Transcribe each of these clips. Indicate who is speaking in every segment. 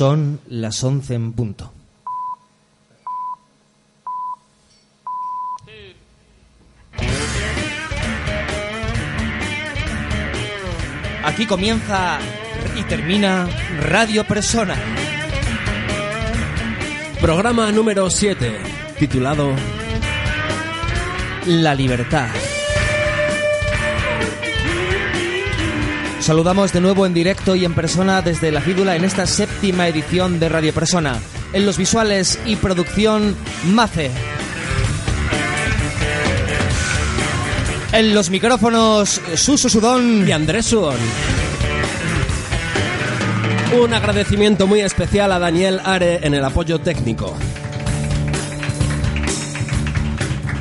Speaker 1: Son las 11 en punto. Aquí comienza y termina Radio Persona.
Speaker 2: Programa número 7, titulado
Speaker 1: La libertad. Saludamos de nuevo en directo y en persona desde la Fídula en esta séptima edición de Radio Persona. En los visuales y producción, Mace. En los micrófonos, Suso Sudón
Speaker 2: y Andrés Sudón. Un agradecimiento muy especial a Daniel Are en el apoyo técnico.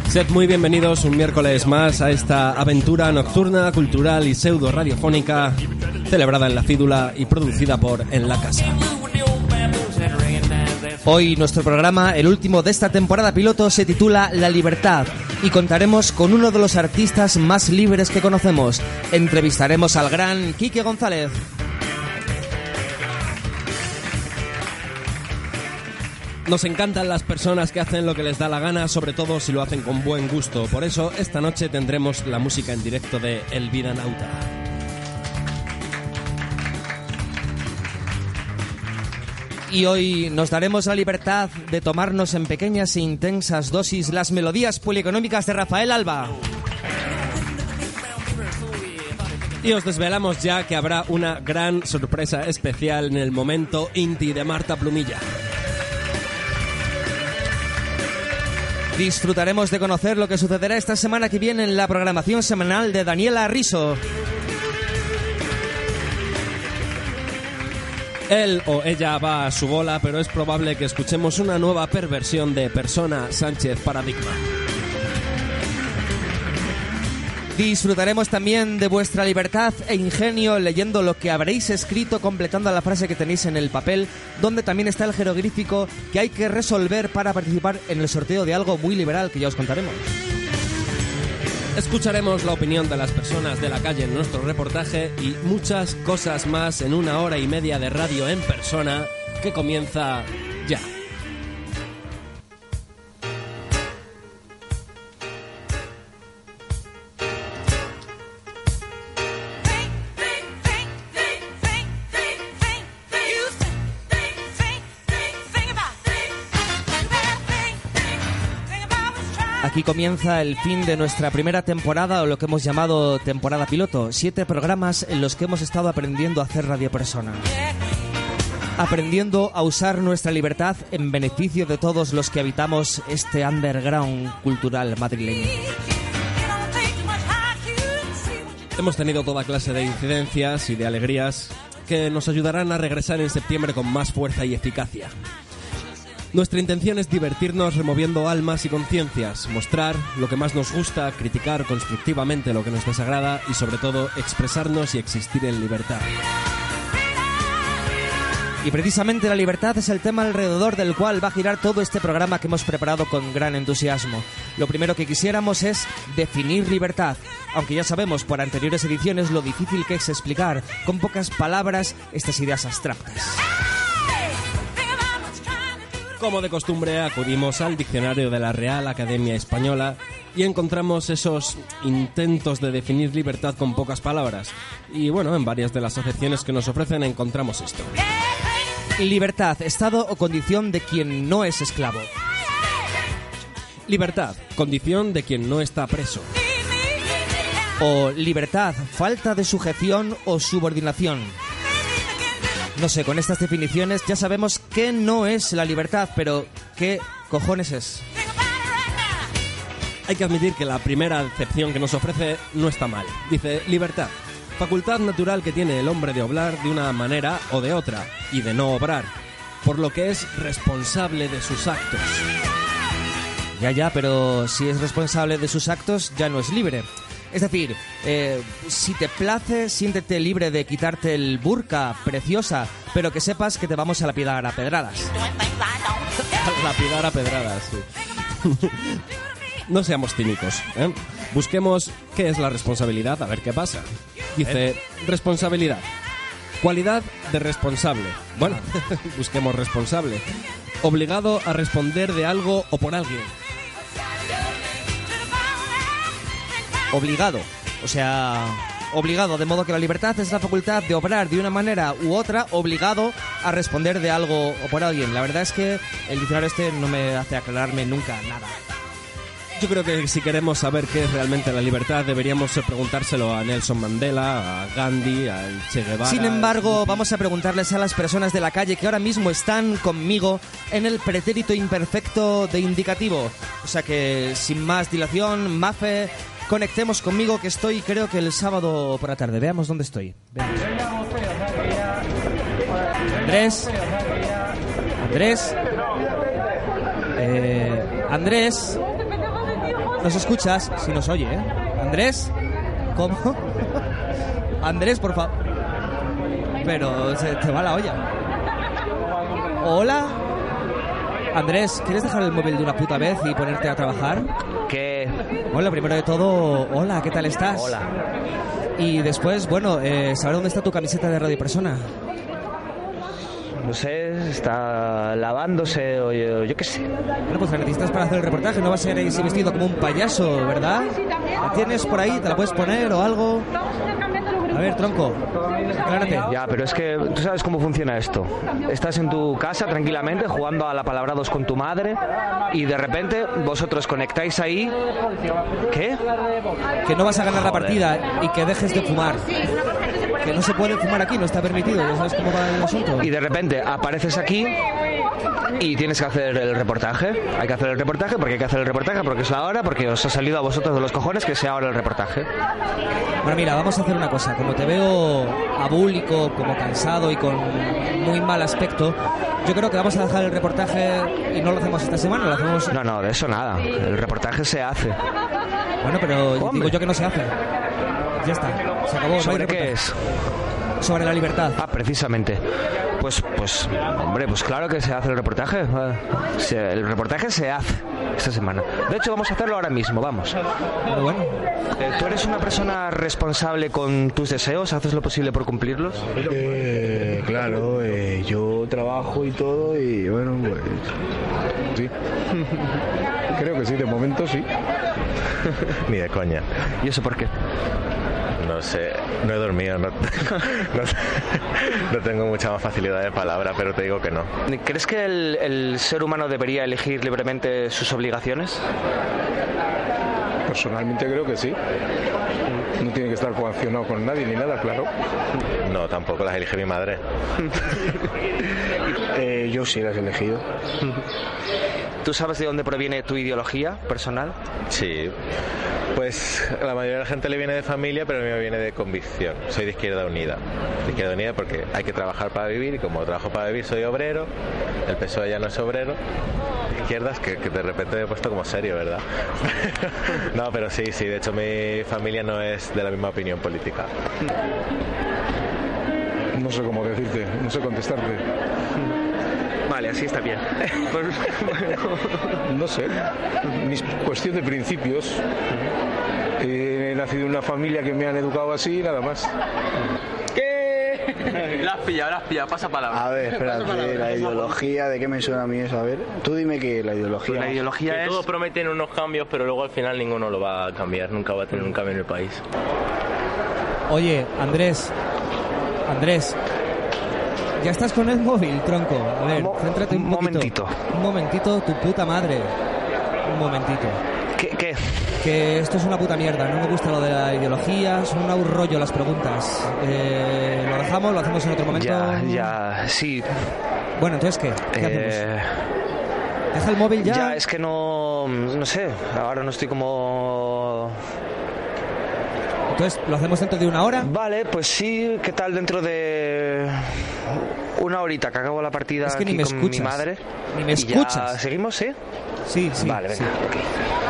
Speaker 2: Sed muy bienvenidos un miércoles más a esta aventura nocturna, cultural y pseudo radiofónica celebrada en la Fídula y producida por En la Casa.
Speaker 1: Hoy nuestro programa, el último de esta temporada piloto, se titula La Libertad y contaremos con uno de los artistas más libres que conocemos. Entrevistaremos al gran Quique González.
Speaker 2: Nos encantan las personas que hacen lo que les da la gana, sobre todo si lo hacen con buen gusto. Por eso, esta noche tendremos la música en directo de El Vida Nauta.
Speaker 1: Y hoy nos daremos la libertad de tomarnos en pequeñas e intensas dosis las melodías polieconómicas de Rafael Alba.
Speaker 2: Y os desvelamos ya que habrá una gran sorpresa especial en el momento Inti de Marta Plumilla.
Speaker 1: Disfrutaremos de conocer lo que sucederá esta semana que viene en la programación semanal de Daniela Riso.
Speaker 2: Él o ella va a su bola, pero es probable que escuchemos una nueva perversión de Persona Sánchez Paradigma.
Speaker 1: Disfrutaremos también de vuestra libertad e ingenio leyendo lo que habréis escrito completando la frase que tenéis en el papel, donde también está el jeroglífico que hay que resolver para participar en el sorteo de algo muy liberal que ya os contaremos.
Speaker 2: Escucharemos la opinión de las personas de la calle en nuestro reportaje y muchas cosas más en una hora y media de radio en persona que comienza ya.
Speaker 1: Comienza el fin de nuestra primera temporada o lo que hemos llamado temporada piloto. Siete programas en los que hemos estado aprendiendo a hacer radio persona. Aprendiendo a usar nuestra libertad en beneficio de todos los que habitamos este underground cultural madrileño.
Speaker 2: Hemos tenido toda clase de incidencias y de alegrías que nos ayudarán a regresar en septiembre con más fuerza y eficacia. Nuestra intención es divertirnos removiendo almas y conciencias, mostrar lo que más nos gusta, criticar constructivamente lo que nos desagrada y sobre todo expresarnos y existir en libertad.
Speaker 1: Y precisamente la libertad es el tema alrededor del cual va a girar todo este programa que hemos preparado con gran entusiasmo. Lo primero que quisiéramos es definir libertad, aunque ya sabemos por anteriores ediciones lo difícil que es explicar con pocas palabras estas ideas abstractas.
Speaker 2: Como de costumbre, acudimos al diccionario de la Real Academia Española y encontramos esos intentos de definir libertad con pocas palabras. Y bueno, en varias de las acepciones que nos ofrecen encontramos esto.
Speaker 1: Libertad, estado o condición de quien no es esclavo.
Speaker 2: Libertad, condición de quien no está preso.
Speaker 1: O libertad, falta de sujeción o subordinación. No sé, con estas definiciones ya sabemos qué no es la libertad, pero ¿qué cojones es?
Speaker 2: Hay que admitir que la primera acepción que nos ofrece no está mal. Dice, libertad, facultad natural que tiene el hombre de obrar de una manera o de otra, y de no obrar, por lo que es responsable de sus actos.
Speaker 1: Ya, ya, pero si es responsable de sus actos, ya no es libre. Es decir, eh, si te place, siéntete libre de quitarte el burka, preciosa, pero que sepas que te vamos a lapidar a pedradas.
Speaker 2: lapidar a pedradas, sí. no seamos cínicos. ¿eh? Busquemos qué es la responsabilidad, a ver qué pasa. Dice, responsabilidad. Cualidad de responsable. Bueno, busquemos responsable. Obligado a responder de algo o por alguien.
Speaker 1: Obligado. O sea, obligado, de modo que la libertad es la facultad de obrar de una manera u otra, obligado a responder de algo o por alguien. La verdad es que el diccionario este no me hace aclararme nunca nada.
Speaker 2: Yo creo que si queremos saber qué es realmente la libertad, deberíamos preguntárselo a Nelson Mandela, a Gandhi, a Che Guevara.
Speaker 1: Sin embargo, vamos a preguntarles a las personas de la calle que ahora mismo están conmigo en el pretérito imperfecto de indicativo. O sea que, sin más dilación, Mafe, conectemos conmigo que estoy, creo que el sábado por la tarde. Veamos dónde estoy. Veamos. Andrés. Andrés. Eh, Andrés. ¿Nos escuchas? Si nos oye, ¿eh? Andrés. ¿Cómo? Andrés, por favor. Pero se te va la olla. Hola. Andrés, ¿quieres dejar el móvil de una puta vez y ponerte a trabajar?
Speaker 3: ¿Qué?
Speaker 1: Hola, primero de todo, hola, ¿qué tal estás?
Speaker 3: Hola.
Speaker 1: Y después, bueno, eh, ¿saber dónde está tu camiseta de Radio Persona?
Speaker 3: No sé, está lavándose o yo, yo qué sé.
Speaker 1: Bueno, pues la necesitas para hacer el reportaje, no vas a ir ahí vestido como un payaso, ¿verdad? ¿La tienes por ahí? ¿Te la puedes poner o algo? A ver, tronco, aclárate.
Speaker 3: Ya, pero es que tú sabes cómo funciona esto. Estás en tu casa tranquilamente jugando a la palabra dos con tu madre y de repente vosotros conectáis ahí. ¿Qué?
Speaker 1: Que no vas a ganar la partida y que dejes de fumar. Que no se puede fumar aquí, no está permitido, ya sabes cómo va el asunto.
Speaker 3: Y de repente apareces aquí y tienes que hacer el reportaje. Hay que hacer el reportaje porque hay que hacer el reportaje porque es la hora, porque os ha salido a vosotros de los cojones que sea ahora el reportaje.
Speaker 1: Bueno, mira, vamos a hacer una cosa. Como te veo abúlico, como cansado y con muy mal aspecto, yo creo que vamos a dejar el reportaje y no lo hacemos esta semana, lo hacemos...
Speaker 3: No, no, de eso nada. El reportaje se hace.
Speaker 1: Bueno, pero digo yo que no se hace. Ya está, se acabó. no hay
Speaker 3: ¿Sobre qué es?
Speaker 1: Sobre la libertad.
Speaker 3: Ah, precisamente. Pues, pues, hombre, pues claro que se hace el reportaje. Ah, se- El reportaje se hace esta semana. De hecho, vamos a hacerlo ahora mismo, vamos.
Speaker 1: Pero bueno,
Speaker 3: Eh, ¿Tú eres una persona responsable con tus deseos? ¿Haces lo posible por cumplirlos?
Speaker 4: Eh, claro, eh, yo trabajo y todo y bueno, pues sí. Creo que sí, de momento sí.
Speaker 5: Ni de coña.
Speaker 3: ¿Y eso por qué?
Speaker 5: No sé, no he dormido, no, no, no tengo mucha más facilidad de palabra, pero te digo que no.
Speaker 3: ¿Crees que el, el ser humano debería elegir libremente sus obligaciones?
Speaker 4: Personalmente creo que sí. No tiene que estar coaccionado con nadie ni nada, claro.
Speaker 5: No, tampoco las elige mi madre.
Speaker 4: Eh, yo sí las he elegido.
Speaker 3: ¿Tú sabes de dónde proviene tu ideología personal?
Speaker 5: Sí. Pues la mayoría de la gente le viene de familia, pero a mí me viene de convicción. Soy de Izquierda Unida. De Izquierda Unida porque hay que trabajar para vivir y como trabajo para vivir soy obrero, el PSOE ya no es obrero. Izquierdas que, que de repente me he puesto como serio, ¿verdad? no, pero sí, sí. De hecho mi familia no es de la misma opinión política.
Speaker 4: No sé cómo decirte, no sé contestarte.
Speaker 3: Vale, así está bien. Pues,
Speaker 4: No sé. Mis cuestión de principios. He nacido en una familia que me han educado así y nada más.
Speaker 3: La has pillado, la has pillado, pasa palabra.
Speaker 6: A ver, espérate, la ideología, ¿de qué me suena a mí eso? A ver, tú dime que la ideología...
Speaker 3: La ideología
Speaker 5: Que
Speaker 3: es...
Speaker 5: todos prometen unos cambios, pero luego al final ninguno lo va a cambiar, nunca va a tener un cambio en el país.
Speaker 1: oye, Andrés, Andrés, ya estás con el móvil, tronco. A ver,
Speaker 3: Mo-
Speaker 1: céntrate un
Speaker 3: un
Speaker 1: poquito.
Speaker 3: momentito.
Speaker 1: Un momentito, tu puta madre. Un momentito.
Speaker 3: ¿Qué? qué?
Speaker 1: Que esto es una puta mierda, no me gusta lo de la ideología, son un rollo las preguntas. Eh, lo dejamos, lo hacemos en otro momento.
Speaker 3: Ya, ya, sí.
Speaker 1: Bueno, entonces, ¿qué? ¿Qué hacemos?
Speaker 3: Eh,
Speaker 1: ¿Deja el móvil ya?
Speaker 3: ya, es que no... No sé, ahora no estoy como...
Speaker 1: Entonces, ¿lo hacemos dentro de una hora?
Speaker 3: Vale, pues sí, ¿qué tal dentro de una horita que acabo la partida
Speaker 1: Es que ni
Speaker 3: aquí
Speaker 1: me
Speaker 3: con
Speaker 1: escuchas.
Speaker 3: mi madre?
Speaker 1: Ni me escuchas.
Speaker 3: ¿Seguimos, sí?
Speaker 1: Sí, sí.
Speaker 3: vale,
Speaker 1: sí.
Speaker 3: venga, ok. Hola,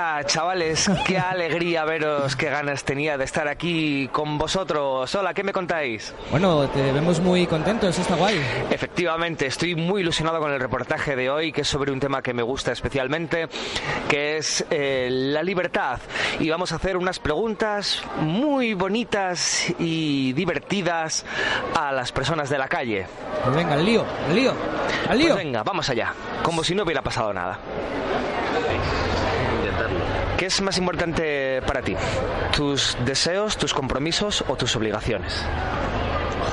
Speaker 3: hola, chavales, qué alegría veros, qué ganas tenía de estar aquí con vosotros. Hola, ¿qué me contáis?
Speaker 1: Bueno, te vemos muy contentos, está guay.
Speaker 3: Efectivamente, estoy muy ilusionado con el reportaje de hoy, que es sobre un tema que me gusta especialmente, que es eh, la libertad. Y vamos a hacer unas preguntas muy bonitas y divertidas a las personas de la calle.
Speaker 1: Pues venga, al lío, al lío, al lío.
Speaker 3: Pues venga, vamos allá, como si no hubiera pasado nada. ¿Qué es más importante para ti? ¿Tus deseos, tus compromisos o tus obligaciones?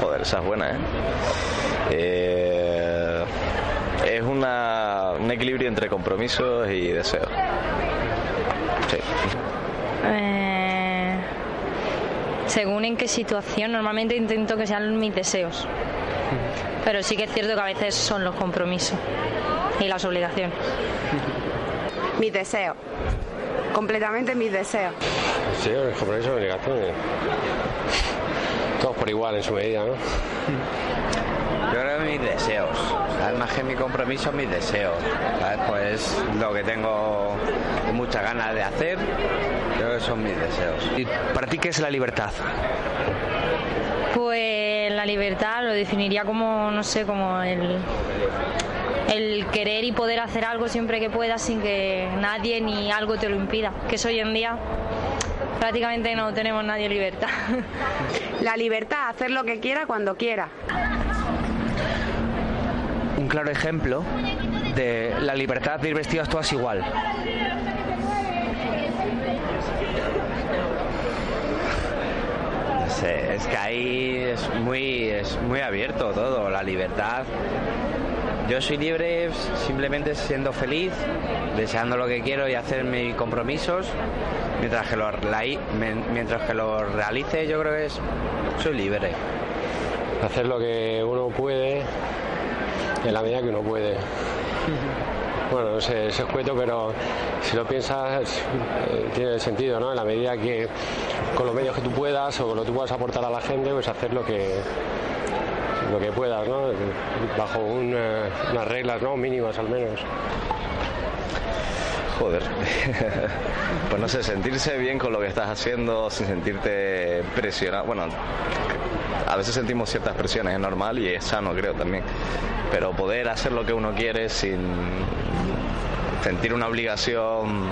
Speaker 5: Joder, esa es buena, ¿eh? Eh, es una, un equilibrio entre compromisos y deseos. Sí.
Speaker 7: Eh, según en qué situación, normalmente intento que sean mis deseos. Pero sí que es cierto que a veces son los compromisos y las obligaciones.
Speaker 8: Mis deseos. Completamente mis deseos.
Speaker 9: Sí, el compromiso y obligaciones. Todos por igual en su medida, ¿no?
Speaker 10: Yo creo que mis deseos. ¿sabes? Más que mi compromiso, mis deseos. ¿sabes? Pues lo que tengo muchas ganas de hacer, creo que son mis deseos.
Speaker 3: ¿Y para ti qué es la libertad?
Speaker 7: Pues la libertad lo definiría como, no sé, como el, el querer y poder hacer algo siempre que puedas sin que nadie ni algo te lo impida. Que eso hoy en día prácticamente no tenemos nadie libertad.
Speaker 8: La libertad, hacer lo que quiera cuando quiera.
Speaker 3: Un claro ejemplo de la libertad de ir vestidas todas igual.
Speaker 10: No sé, es que ahí es muy, es muy abierto todo, la libertad. Yo soy libre simplemente siendo feliz, deseando lo que quiero y hacer mis compromisos. Mientras que lo, la- mientras que lo realice, yo creo que es, soy libre.
Speaker 9: Hacer lo que uno puede en la medida que uno puede. Bueno, no sé, es escueto, pero si lo piensas, eh, tiene sentido, ¿no? En la medida que con los medios que tú puedas o con lo que tú puedas aportar a la gente, pues hacer lo que lo que puedas, ¿no? Bajo un, unas reglas, ¿no? Mínimas al menos.
Speaker 5: Joder. pues no sé, sentirse bien con lo que estás haciendo sin sentirte presionado. Bueno, a veces sentimos ciertas presiones, es normal y es sano, creo también. Pero poder hacer lo que uno quiere sin sentir una obligación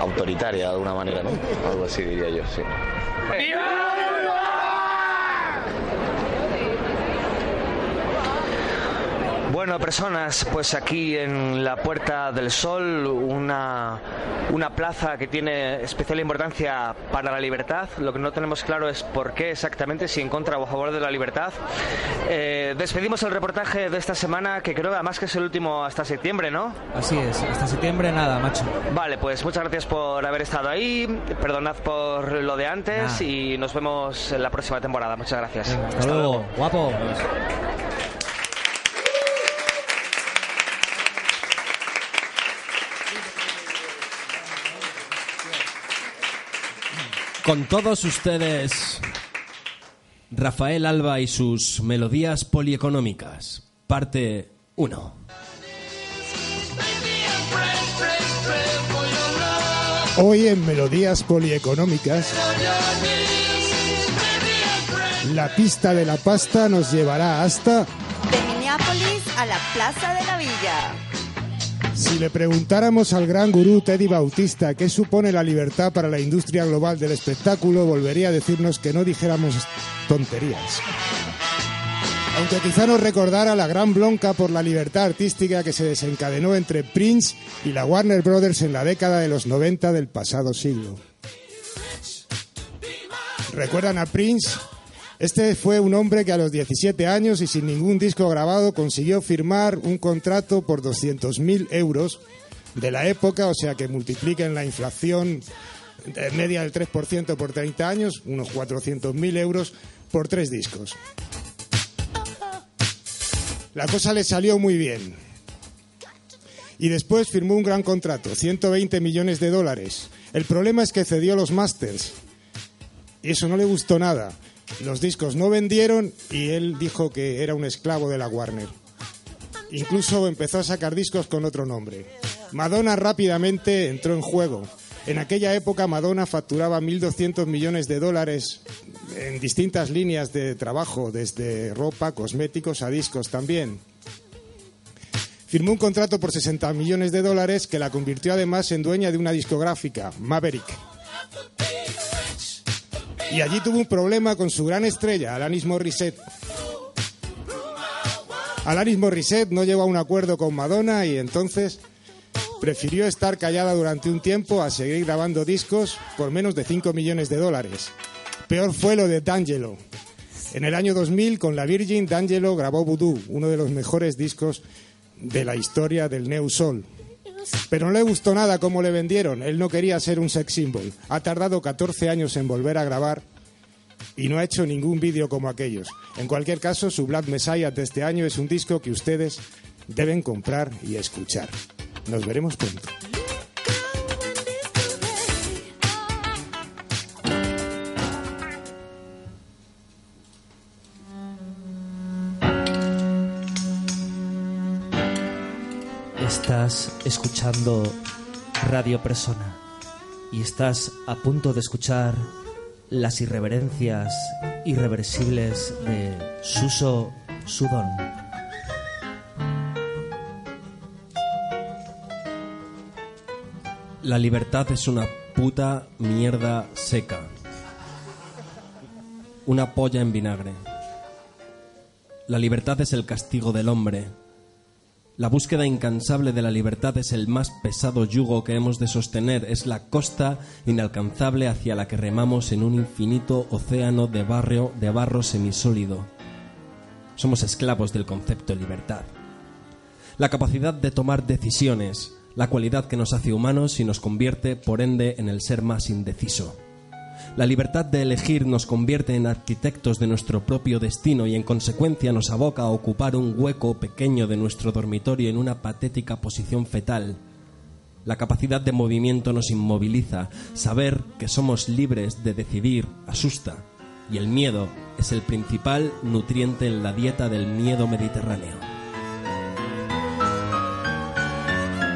Speaker 5: autoritaria de alguna manera, ¿no? Algo así diría yo, sí.
Speaker 3: Bueno, personas, pues aquí en la Puerta del Sol, una, una plaza que tiene especial importancia para la libertad. Lo que no tenemos claro es por qué exactamente, si en contra o a favor de la libertad. Eh, despedimos el reportaje de esta semana, que creo además que es el último hasta septiembre, ¿no?
Speaker 1: Así es, hasta septiembre nada, macho.
Speaker 3: Vale, pues muchas gracias por haber estado ahí. Perdonad por lo de antes
Speaker 1: Nada.
Speaker 3: y nos vemos en la próxima temporada. Muchas gracias.
Speaker 1: Hasta luego, guapo.
Speaker 2: Con todos ustedes, Rafael Alba y sus melodías polieconómicas, parte 1.
Speaker 11: Hoy en Melodías Polieconómicas, la pista de la pasta nos llevará hasta,
Speaker 12: De Minneapolis a la Plaza de la Villa.
Speaker 11: Si le preguntáramos al gran gurú Teddy Bautista qué supone la libertad para la industria global del espectáculo, volvería a decirnos que no dijéramos tonterías. Aunque quizá nos recordara la gran bronca por la libertad artística que se desencadenó entre Prince y la Warner Brothers en la década de los 90 del pasado siglo. ¿Recuerdan a Prince? Este fue un hombre que a los 17 años y sin ningún disco grabado consiguió firmar un contrato por 200.000 euros de la época, o sea que multipliquen la inflación media del 3% por 30 años, unos 400.000 euros por tres discos. La cosa le salió muy bien. Y después firmó un gran contrato, 120 millones de dólares. El problema es que cedió los masters. Y eso no le gustó nada. Los discos no vendieron y él dijo que era un esclavo de la Warner. Incluso empezó a sacar discos con otro nombre. Madonna rápidamente entró en juego. En aquella época Madonna facturaba 1.200 millones de dólares en distintas líneas de trabajo, desde ropa, cosméticos a discos también. Firmó un contrato por 60 millones de dólares que la convirtió además en dueña de una discográfica, Maverick. Y allí tuvo un problema con su gran estrella, Alanis Morissette. Alanis Morissette no llegó a un acuerdo con Madonna y entonces prefirió estar callada durante un tiempo a seguir grabando discos por menos de 5 millones de dólares. Peor fue lo de D'Angelo. En el año 2000, con la Virgin, D'Angelo grabó Voodoo, uno de los mejores discos de la historia del New Soul. Pero no le gustó nada cómo le vendieron. Él no quería ser un sex symbol. Ha tardado 14 años en volver a grabar y no ha hecho ningún vídeo como aquellos. En cualquier caso, su Black Messiah de este año es un disco que ustedes deben comprar y escuchar. Nos veremos pronto.
Speaker 1: Estás escuchando Radio Persona y estás a punto de escuchar las irreverencias irreversibles de Suso Sudón.
Speaker 2: La libertad es una puta mierda seca. Una polla en vinagre. La libertad es el castigo del hombre. La búsqueda incansable de la libertad es el más pesado yugo que hemos de sostener, es la costa inalcanzable hacia la que remamos en un infinito océano de barrio de barro semisólido. Somos esclavos del concepto de libertad. La capacidad de tomar decisiones, la cualidad que nos hace humanos y nos convierte, por ende, en el ser más indeciso. La libertad de elegir nos convierte en arquitectos de nuestro propio destino y en consecuencia nos aboca a ocupar un hueco pequeño de nuestro dormitorio en una patética posición fetal. La capacidad de movimiento nos inmoviliza. Saber que somos libres de decidir asusta. Y el miedo es el principal nutriente en la dieta del miedo mediterráneo.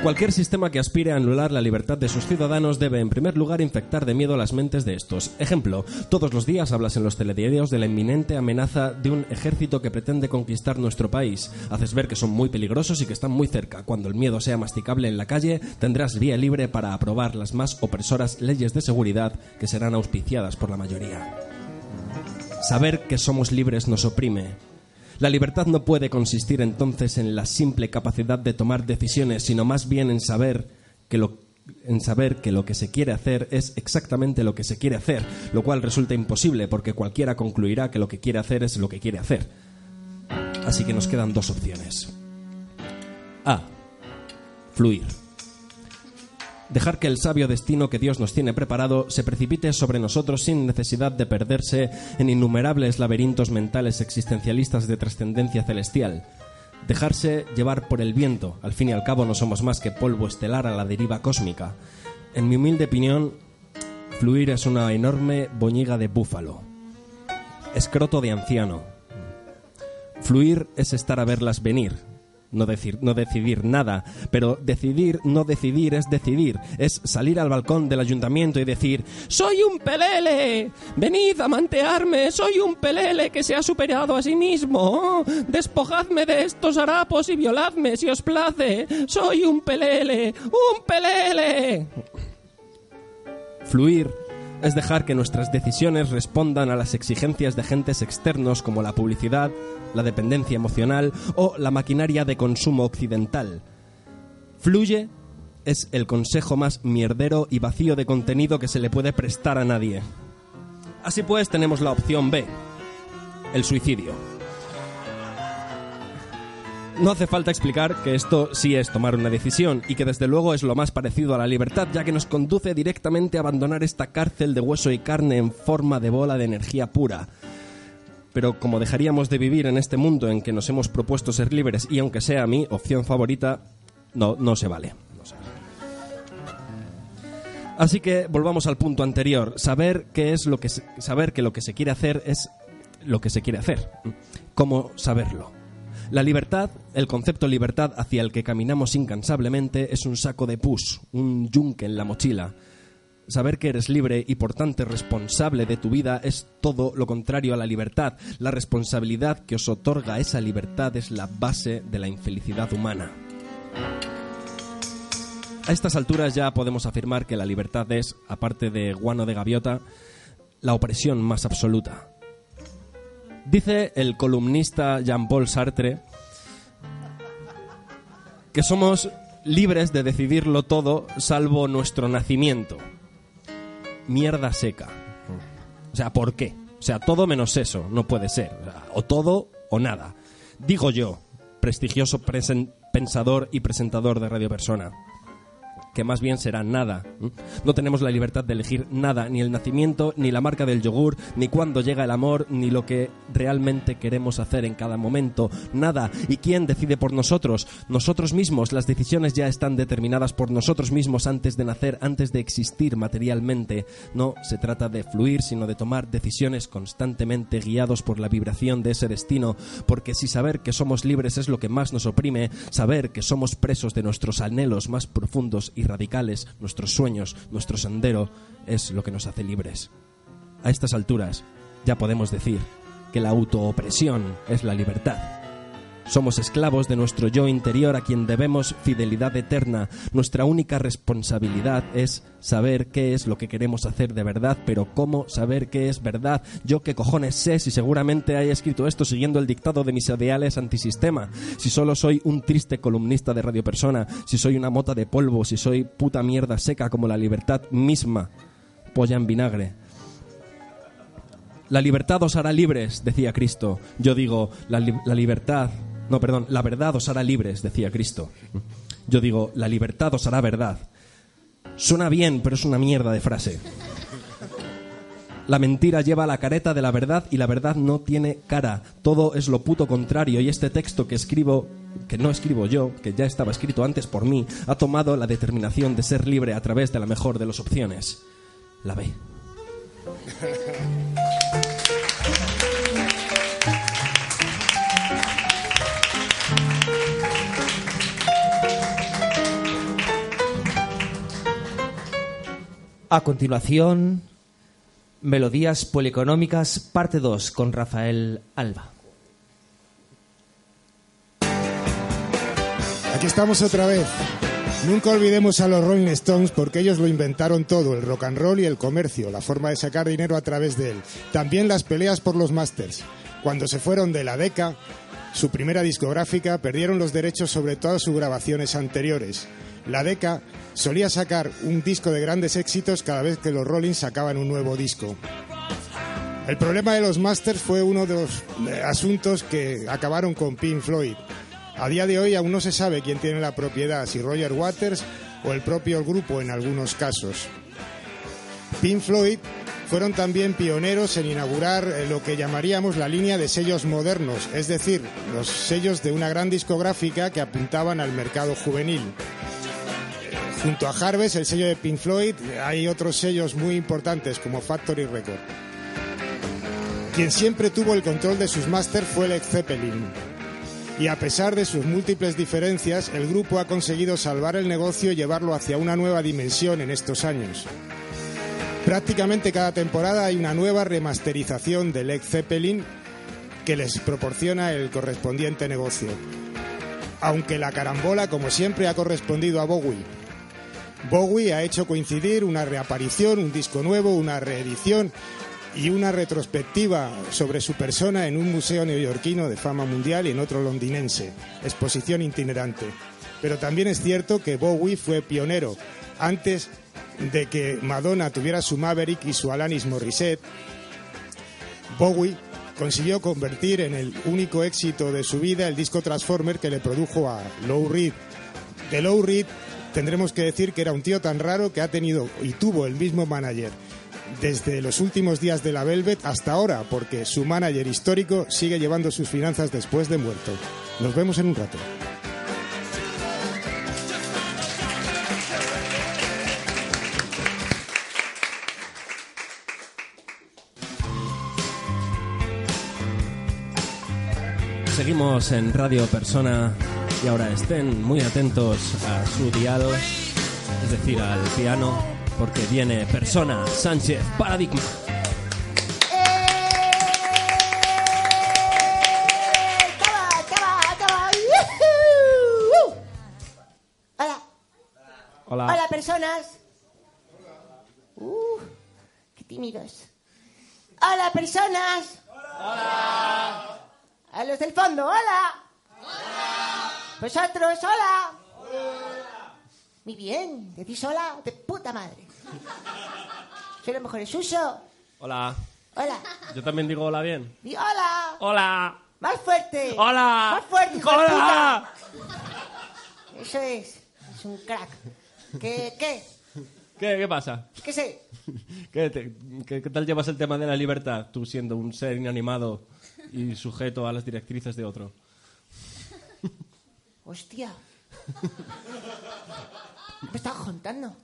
Speaker 2: Cualquier sistema que aspire a anular la libertad de sus ciudadanos debe, en primer lugar, infectar de miedo las mentes de estos. Ejemplo, todos los días hablas en los telediarios de la inminente amenaza de un ejército que pretende conquistar nuestro país. Haces ver que son muy peligrosos y que están muy cerca. Cuando el miedo sea masticable en la calle, tendrás vía libre para aprobar las más opresoras leyes de seguridad que serán auspiciadas por la mayoría. Saber que somos libres nos oprime. La libertad no puede consistir entonces en la simple capacidad de tomar decisiones, sino más bien en saber que lo en saber que lo que se quiere hacer es exactamente lo que se quiere hacer, lo cual resulta imposible porque cualquiera concluirá que lo que quiere hacer es lo que quiere hacer. Así que nos quedan dos opciones. A. Fluir. Dejar que el sabio destino que Dios nos tiene preparado se precipite sobre nosotros sin necesidad de perderse en innumerables laberintos mentales existencialistas de trascendencia celestial. Dejarse llevar por el viento, al fin y al cabo no somos más que polvo estelar a la deriva cósmica. En mi humilde opinión, fluir es una enorme boñiga de búfalo. Escroto de anciano. Fluir es estar a verlas venir, no, decir, no decidir nada, pero decidir, no decidir es decidir, es salir al balcón del ayuntamiento y decir, soy un pelele, venid a mantearme, soy un pelele que se ha superado a sí mismo, despojadme de estos harapos y violadme si os place, soy un pelele, un pelele. Fluir es dejar que nuestras decisiones respondan a las exigencias de agentes externos como la publicidad, la dependencia emocional o la maquinaria de consumo occidental. Fluye es el consejo más mierdero y vacío de contenido que se le puede prestar a nadie. Así pues, tenemos la opción B, el suicidio. No hace falta explicar que esto sí es tomar una decisión y que desde luego es lo más parecido a la libertad, ya que nos conduce directamente a abandonar esta cárcel de hueso y carne en forma de bola de energía pura. Pero como dejaríamos de vivir en este mundo en que nos hemos propuesto ser libres y aunque sea mi opción favorita, no, no se vale. Así que volvamos al punto anterior, saber qué es lo que se- saber que lo que se quiere hacer es lo que se quiere hacer. ¿Cómo saberlo? La libertad, el concepto libertad hacia el que caminamos incansablemente, es un saco de pus, un yunque en la mochila. Saber que eres libre y por tanto responsable de tu vida es todo lo contrario a la libertad. La responsabilidad que os otorga esa libertad es la base de la infelicidad humana. A estas alturas ya podemos afirmar que la libertad es, aparte de guano de gaviota, la opresión más absoluta. Dice el columnista Jean-Paul Sartre que somos libres de decidirlo todo salvo nuestro nacimiento. Mierda seca. O sea, ¿por qué? O sea, todo menos eso, no puede ser. O, todo o nada. Digo yo, prestigioso pensador y presentador de Radio Persona que más bien será nada. No tenemos la libertad de elegir nada, ni el nacimiento, ni la marca del yogur, ni cuándo llega el amor, ni lo que realmente queremos hacer en cada momento. Nada. ¿Y quién decide por nosotros? Nosotros mismos. Las decisiones ya están determinadas por nosotros mismos antes de nacer, antes de existir materialmente. No se trata de fluir, sino de tomar decisiones constantemente guiados por la vibración de ese destino, porque si saber que somos libres es lo que más nos oprime, saber que somos presos de nuestros anhelos más profundos y radicales, nuestros sueños, nuestro sendero, es lo que nos hace libres. A estas alturas ya podemos decir que la autoopresión es la libertad. Somos esclavos de nuestro yo interior a quien debemos fidelidad eterna. Nuestra única responsabilidad es saber qué es lo que queremos hacer de verdad, pero cómo saber qué es verdad. Yo qué cojones sé si seguramente haya escrito esto siguiendo el dictado de mis ideales antisistema. Si solo soy un triste columnista de Radio Persona, si soy una mota de polvo, si soy puta mierda seca como la libertad misma. Polla en vinagre. La libertad os hará libres, decía Cristo. Yo digo, la, la libertad... No, perdón, la verdad os hará libres, decía Cristo. Yo digo, la libertad os hará verdad. Suena bien, pero es una mierda de frase. La mentira lleva la careta de la verdad y la verdad no tiene cara. Todo es lo puto contrario y este texto que escribo, que no escribo yo, que ya estaba escrito antes por mí, ha tomado la determinación de ser libre a través de la mejor de las opciones. La B.
Speaker 1: A continuación, Melodías Polieconómicas, parte 2, con Rafael Alba.
Speaker 11: Aquí estamos otra vez. Nunca olvidemos a los Rolling Stones porque ellos lo inventaron todo, el rock and roll y el comercio, la forma de sacar dinero a través de él. También las peleas por los masters. Cuando se fueron de la DECA, su primera discográfica, perdieron los derechos sobre todas sus grabaciones anteriores. La DECA solía sacar un disco de grandes éxitos cada vez que los Rolling sacaban un nuevo disco. El problema de los masters fue uno de los eh, asuntos que acabaron con Pink Floyd. A día de hoy aún no se sabe quién tiene la propiedad, si Roger Waters o el propio grupo en algunos casos. Pink Floyd fueron también pioneros en inaugurar eh, lo que llamaríamos la línea de sellos modernos, es decir, los sellos de una gran discográfica que apuntaban al mercado juvenil. Junto a Harvest, el sello de Pink Floyd, hay otros sellos muy importantes como Factory Record. Quien siempre tuvo el control de sus máster fue Led Zeppelin. Y a pesar de sus múltiples diferencias, el grupo ha conseguido salvar el negocio y llevarlo hacia una nueva dimensión en estos años. Prácticamente cada temporada hay una nueva remasterización de Led Zeppelin que les proporciona el correspondiente negocio. Aunque la carambola, como siempre, ha correspondido a Bowie. Bowie ha hecho coincidir una reaparición, un disco nuevo, una reedición y una retrospectiva sobre su persona en un museo neoyorquino de fama mundial y en otro londinense, exposición itinerante. Pero también es cierto que Bowie fue pionero. Antes de que Madonna tuviera su Maverick y su Alanis Morissette, Bowie consiguió convertir en el único éxito de su vida el disco Transformer que le produjo a Lou Reed. De Lou Reed tendremos que decir que era un tío tan raro que ha tenido y tuvo el mismo manager desde los últimos días de la Velvet hasta ahora, porque su manager histórico sigue llevando sus finanzas después de muerto. Nos vemos en un rato.
Speaker 2: Seguimos en Radio Persona y ahora estén muy atentos a su dial, es decir, al piano, porque viene Persona Sánchez Paradigma.
Speaker 13: Hola.
Speaker 2: Hola.
Speaker 13: Hola, personas. Uh, qué tímidos. Hola, personas. Hola. A los del fondo, hola. Hola. Vosotros, hola. Muy bien, decís hola de puta madre. Soy lo mejor, Suso.
Speaker 2: Hola.
Speaker 13: Hola.
Speaker 2: Yo también digo hola bien.
Speaker 13: Hola.
Speaker 2: Hola.
Speaker 13: Más fuerte.
Speaker 2: Hola.
Speaker 13: Más fuerte, hijo de
Speaker 2: Hola.
Speaker 13: puta. Eso es. Es un crack. ¿Qué, qué?
Speaker 2: ¿Qué, qué pasa?
Speaker 13: ¿Qué sé?
Speaker 2: ¿Qué, te- qué- qué tal llevas el tema de la libertad, tú siendo un ser inanimado y sujeto a las directrices de otro?
Speaker 13: Hostia. Me estaba contando.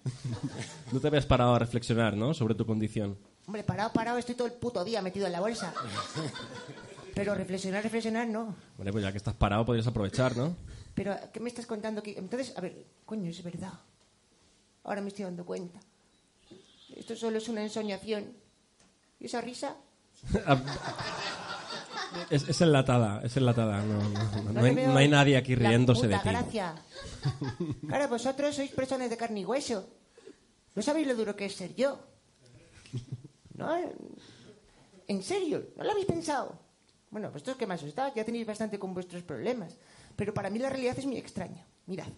Speaker 2: No te habías parado a reflexionar, ¿no? Sobre tu condición.
Speaker 13: Hombre, parado, parado, estoy todo el puto día metido en la bolsa. Pero reflexionar, reflexionar, no.
Speaker 2: Vale, pues ya que estás parado podrías aprovechar, ¿no?
Speaker 13: Pero, ¿qué me estás contando? aquí? Entonces, a ver, coño, es verdad. Ahora me estoy dando cuenta. Esto solo es una ensoñación. ¿Y esa risa?
Speaker 2: Es, es enlatada, es enlatada. No, no- no
Speaker 13: No
Speaker 2: hay, no hay nadie aquí riéndose de ti.
Speaker 13: gracia. Claro, vosotros sois personas de carne y hueso. No sabéis lo duro que es ser yo. ¿No? ¿En serio? ¿No lo habéis pensado? Bueno, vosotros que me asustáis, ya tenéis bastante con vuestros problemas. Pero para mí la realidad es muy extraña. Mirad,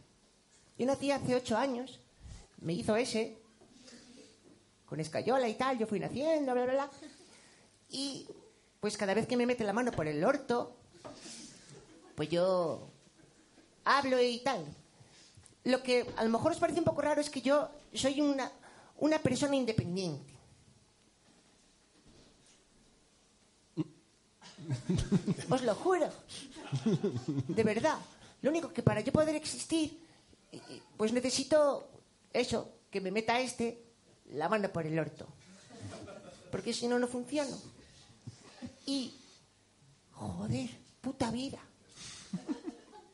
Speaker 13: yo nací hace ocho años, me hizo ese, con escayola y tal, yo fui naciendo, bla, bla, bla. Y pues cada vez que me mete la mano por el orto, pues yo hablo y tal. Lo que a lo mejor os parece un poco raro es que yo soy una, una persona independiente. Os lo juro. De verdad. Lo único que para yo poder existir, eh, eh, pues necesito eso, que me meta este la mano por el orto. Porque si no, no funciono. Y, joder, puta vida.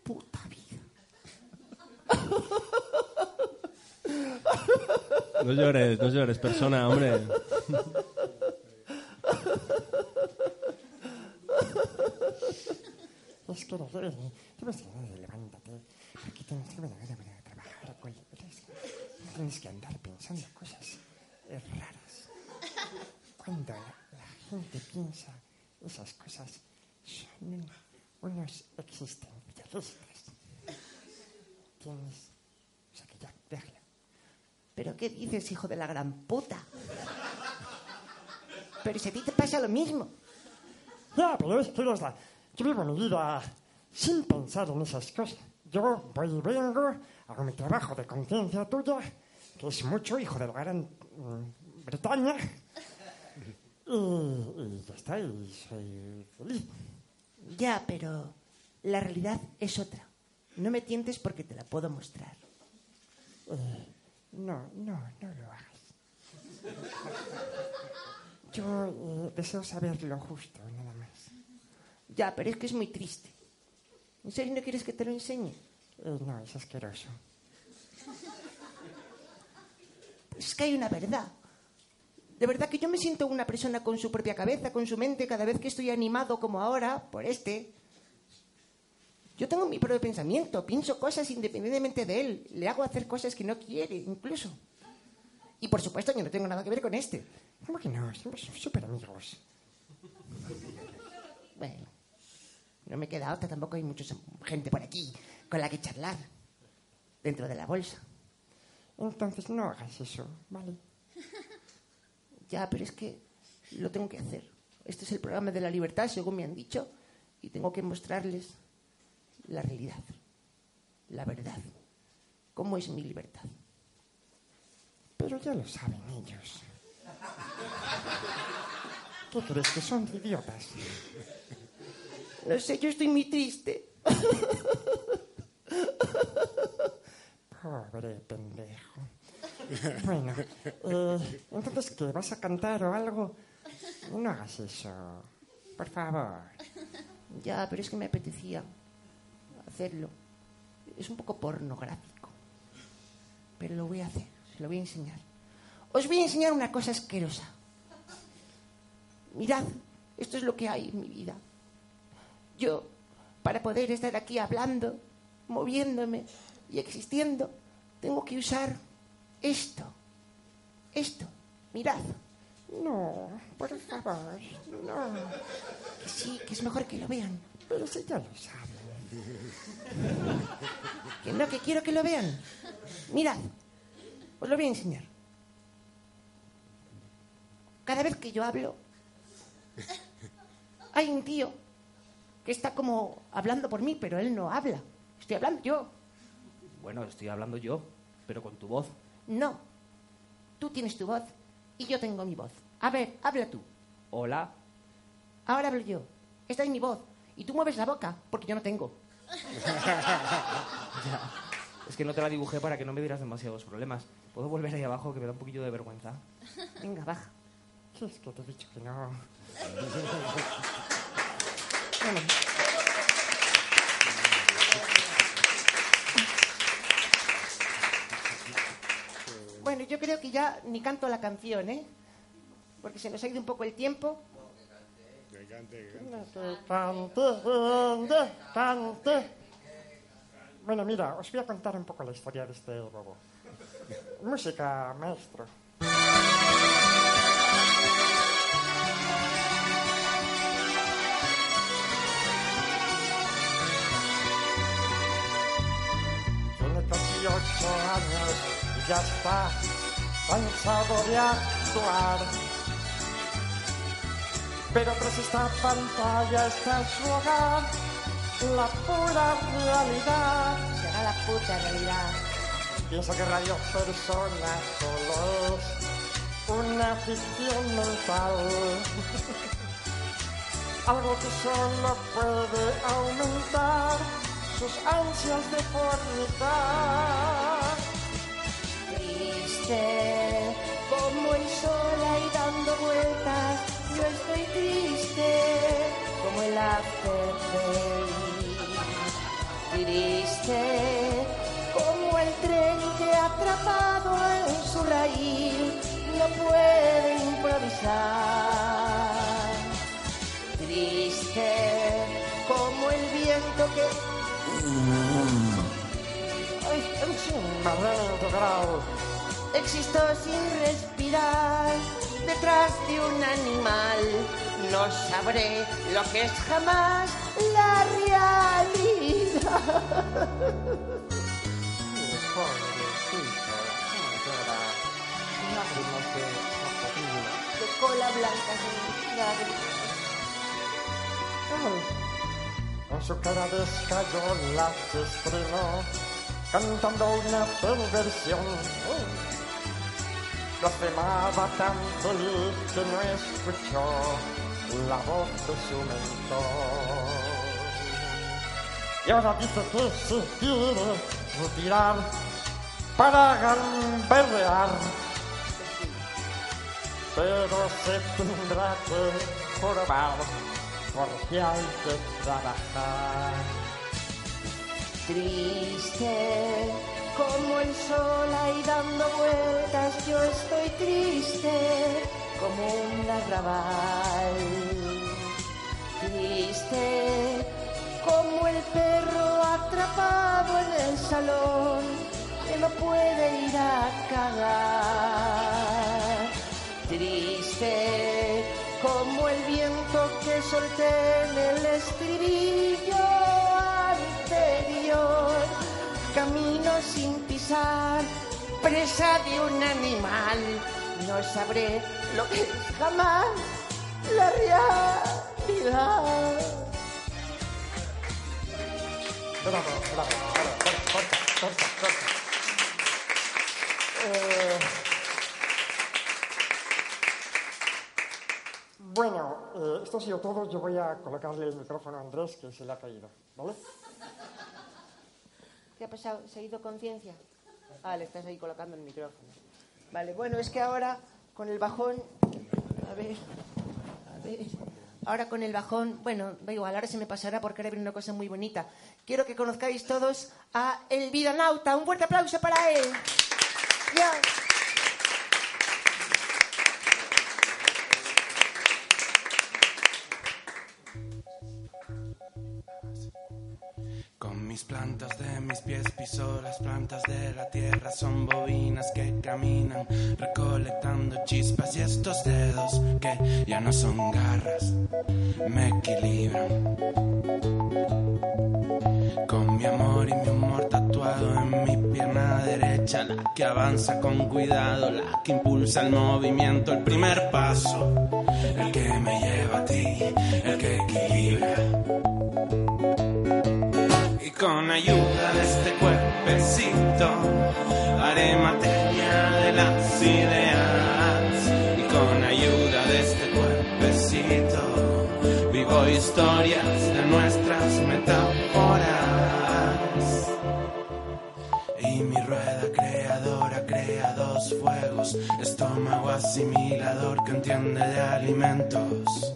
Speaker 13: Puta vida.
Speaker 2: No llores, no llores, persona, hombre.
Speaker 13: Es que no debes, debes de levántate, porque tienes que venir a trabajar, güey. Tienes, que andar pensando cosas eh, raras. Cuando la, la gente piensa esas cosas, son unos existencialistas. Tienes... O sea que ya, déjalo. ¿Pero qué dices, hijo de la gran puta? Pero si a ti te pasa lo mismo.
Speaker 14: Ya, pero es que da- yo vivo mi vida sin pensar en esas cosas. Yo voy y vengo, hago mi trabajo de conciencia tuya, que es mucho, hijo de la gran mm, Bretaña, ya está, y soy feliz.
Speaker 13: Ya, pero la realidad es otra. No me tientes porque te la puedo mostrar.
Speaker 14: Eh, no, no, no lo hagas. Yo eh, deseo saber lo justo, nada más.
Speaker 13: Ya, pero es que es muy triste. ¿En serio no quieres que te lo enseñe?
Speaker 14: Eh, no, es asqueroso.
Speaker 13: Pues es que hay una verdad. De verdad que yo me siento una persona con su propia cabeza, con su mente, cada vez que estoy animado como ahora, por este. Yo tengo mi propio pensamiento, pienso cosas independientemente de él, le hago hacer cosas que no quiere, incluso. Y por supuesto yo no tengo nada que ver con este.
Speaker 14: ¿Cómo que no? Somos súper amigos.
Speaker 13: Bueno, no me queda otra, tampoco hay mucha gente por aquí con la que charlar dentro de la bolsa.
Speaker 14: Entonces no hagas eso, ¿vale?
Speaker 13: Ya, pero es que lo tengo que hacer. Este es el programa de la libertad, según me han dicho, y tengo que mostrarles la realidad, la verdad. ¿Cómo es mi libertad?
Speaker 14: Pero ya lo saben ellos. ¿Qué crees que son idiotas?
Speaker 13: No sé, yo estoy muy triste.
Speaker 14: Pobre pendejo. Bueno, eh, entonces, ¿qué? ¿Vas a cantar o algo? No hagas eso. Por favor.
Speaker 13: Ya, pero es que me apetecía hacerlo. Es un poco pornográfico. Pero lo voy a hacer, se lo voy a enseñar. Os voy a enseñar una cosa asquerosa. Mirad, esto es lo que hay en mi vida. Yo, para poder estar aquí hablando, moviéndome y existiendo, tengo que usar esto. Esto. Mirad.
Speaker 14: No, por favor, no.
Speaker 13: Que sí, que es mejor que lo vean.
Speaker 14: Pero si ya lo saben.
Speaker 13: Que no, que quiero que lo vean. Mirad, os lo voy a enseñar. Cada vez que yo hablo, hay un tío que está como hablando por mí, pero él no habla. Estoy hablando yo.
Speaker 1: Bueno, estoy hablando yo, pero con tu voz.
Speaker 13: No. Tú tienes tu voz y yo tengo mi voz. A ver, habla tú.
Speaker 1: Hola.
Speaker 13: Ahora hablo yo. Esta es mi voz. Y tú mueves la boca, porque yo no tengo.
Speaker 1: Es que no te la dibujé para que no me dieras demasiados problemas. ¿Puedo volver ahí abajo que me da un poquillo de vergüenza?
Speaker 13: Venga, baja.
Speaker 14: ¿Qué es que te he dicho que no?
Speaker 13: Bueno. Yo creo que ya ni canto la canción, ¿eh? Porque se nos ha ido un poco el tiempo.
Speaker 14: Bueno, mira, os voy a contar un poco la historia de este bobo. Música, maestro. Tiene casi ocho años y ya está cansado de actuar. Pero tras esta pantalla está su hogar, la pura realidad.
Speaker 13: Será la puta realidad.
Speaker 14: Pienso que Radio Persona solo es una ficción mental. Algo que solo puede aumentar sus ansias de fornicar.
Speaker 13: Triste, dando vueltas, yo estoy triste, como el afterday. Triste, como el tren que atrapado en su raíl no puede improvisar. Triste, como el viento que
Speaker 14: Ay, encima, René Grau.
Speaker 13: Existo sin respirar detrás de un animal. No sabré lo que es jamás la realidad. De cola blanca.
Speaker 14: Con su cara de escayola se cantando una perversión. Blasfemaba tan feliz que no escuchó la voz de su mentor. Y ahora dice que se quiere retirar para gamberrear. Pero se tendrá que probar porque hay que trabajar.
Speaker 13: Triste, como el sol ahí dando vueltas, yo estoy triste, como un arrabal. Triste, como el perro atrapado en el salón, que no puede ir a cagar. Triste, como el viento que solté en el estribillo. Camino sin pisar, presa de un animal. No sabré lo que es jamás la realidad.
Speaker 14: Bravo, bravo, bravo, corta, corta, corta, corta. Eh, bueno, eh, esto ha sido todo. Yo voy a colocarle el micrófono a Andrés, que se le ha caído, ¿vale?
Speaker 13: ¿Qué ha pasado? ¿Se ha ido conciencia? Ah, le estás ahí colocando el micrófono. Vale, bueno, es que ahora con el bajón. A ver, a ver. ahora con el bajón, bueno, da igual, ahora se me pasará porque ahora viene una cosa muy bonita. Quiero que conozcáis todos a El Vidanauta. Un fuerte aplauso para él.
Speaker 15: Mis plantas de mis pies piso las plantas de la tierra, son bobinas que caminan recolectando chispas y estos dedos que ya no son garras me equilibran. Con mi amor y mi humor tatuado en mi pierna derecha, la que avanza con cuidado, la que impulsa el movimiento, el primer paso, el que me lleva a ti, el que equilibra. Historias de nuestras metáforas. Y mi rueda creadora crea dos fuegos, estómago asimilador que entiende de alimentos.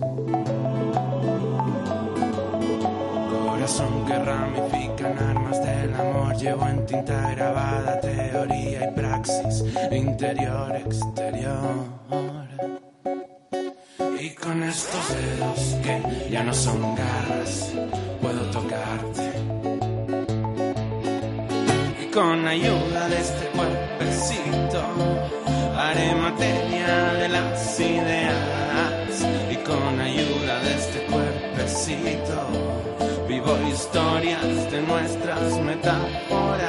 Speaker 15: Corazón que ramifican armas del amor, llevo en tinta grabada teoría y praxis, interior, exterior. Y con estos dedos que ya no son garras, puedo tocarte. Y con ayuda de este cuerpecito, haré materia de las ideas. Y con ayuda de este cuerpecito, vivo historias de nuestras metáforas.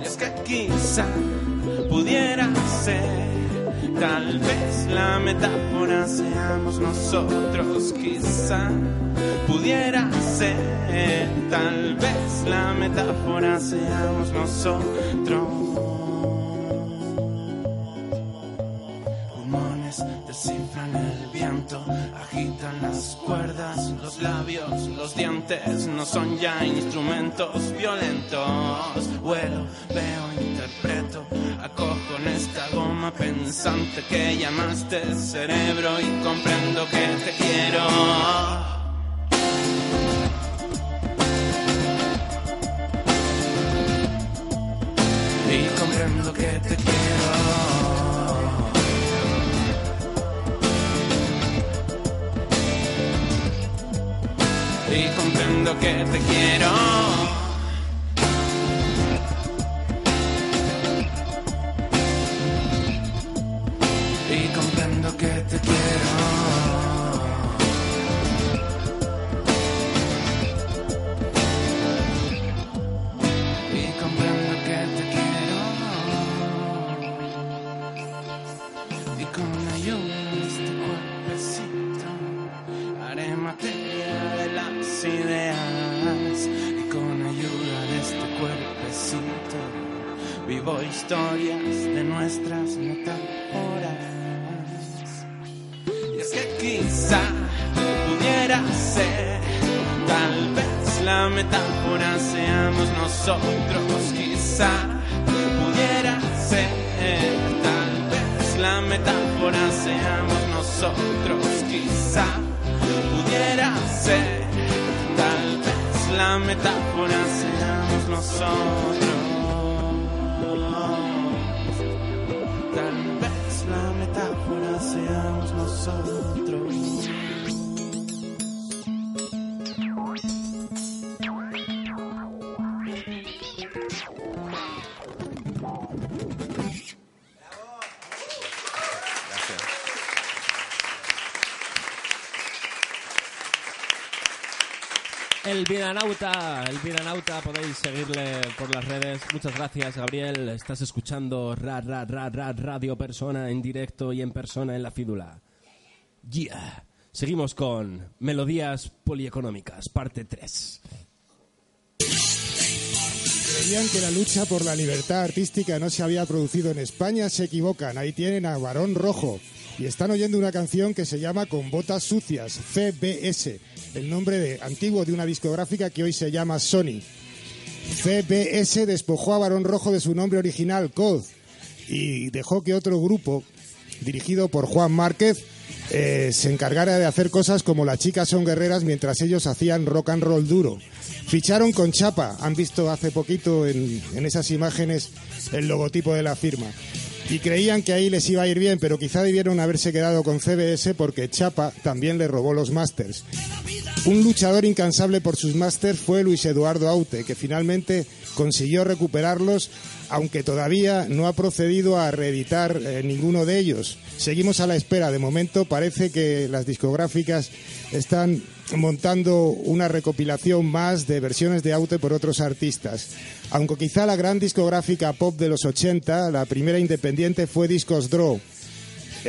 Speaker 15: Y es que quizá pudiera ser, tal vez la metáfora seamos nosotros, quizá pudiera ser, tal vez la metáfora seamos nosotros. Descifran el viento, agitan las cuerdas, los labios, los dientes no son ya instrumentos violentos. Vuelo, veo, interpreto, acojo en esta goma pensante que llamaste cerebro y comprendo que te quiero. Y comprendo que te quiero. Y comprendo que te quiero. Seamos
Speaker 2: El Vidanauta, el Vidanauta, podéis seguirle por las redes. Muchas gracias, Gabriel. Estás escuchando Ra, Ra, Ra, Ra, Radio Persona en directo y en persona en la fídula. Yeah. Seguimos con Melodías Polieconómicas, parte 3.
Speaker 11: Creían que la lucha por la libertad artística no se había producido en España, se equivocan. Ahí tienen a Varón Rojo. Y están oyendo una canción que se llama Con Botas Sucias, CBS, el nombre de, antiguo de una discográfica que hoy se llama Sony. CBS despojó a Varón Rojo de su nombre original, COD, y dejó que otro grupo, dirigido por Juan Márquez, eh, se encargara de hacer cosas como las chicas son guerreras mientras ellos hacían rock and roll duro. Ficharon con Chapa, han visto hace poquito en, en esas imágenes el logotipo de la firma. Y creían que ahí les iba a ir bien, pero quizá debieron haberse quedado con CBS porque Chapa también le robó los Masters. Un luchador incansable por sus Masters fue Luis Eduardo Aute, que finalmente consiguió recuperarlos, aunque todavía no ha procedido a reeditar eh, ninguno de ellos. Seguimos a la espera. De momento parece que las discográficas están montando una recopilación más de versiones de Aute por otros artistas. Aunque quizá la gran discográfica pop de los 80, la primera independiente fue Discos Draw.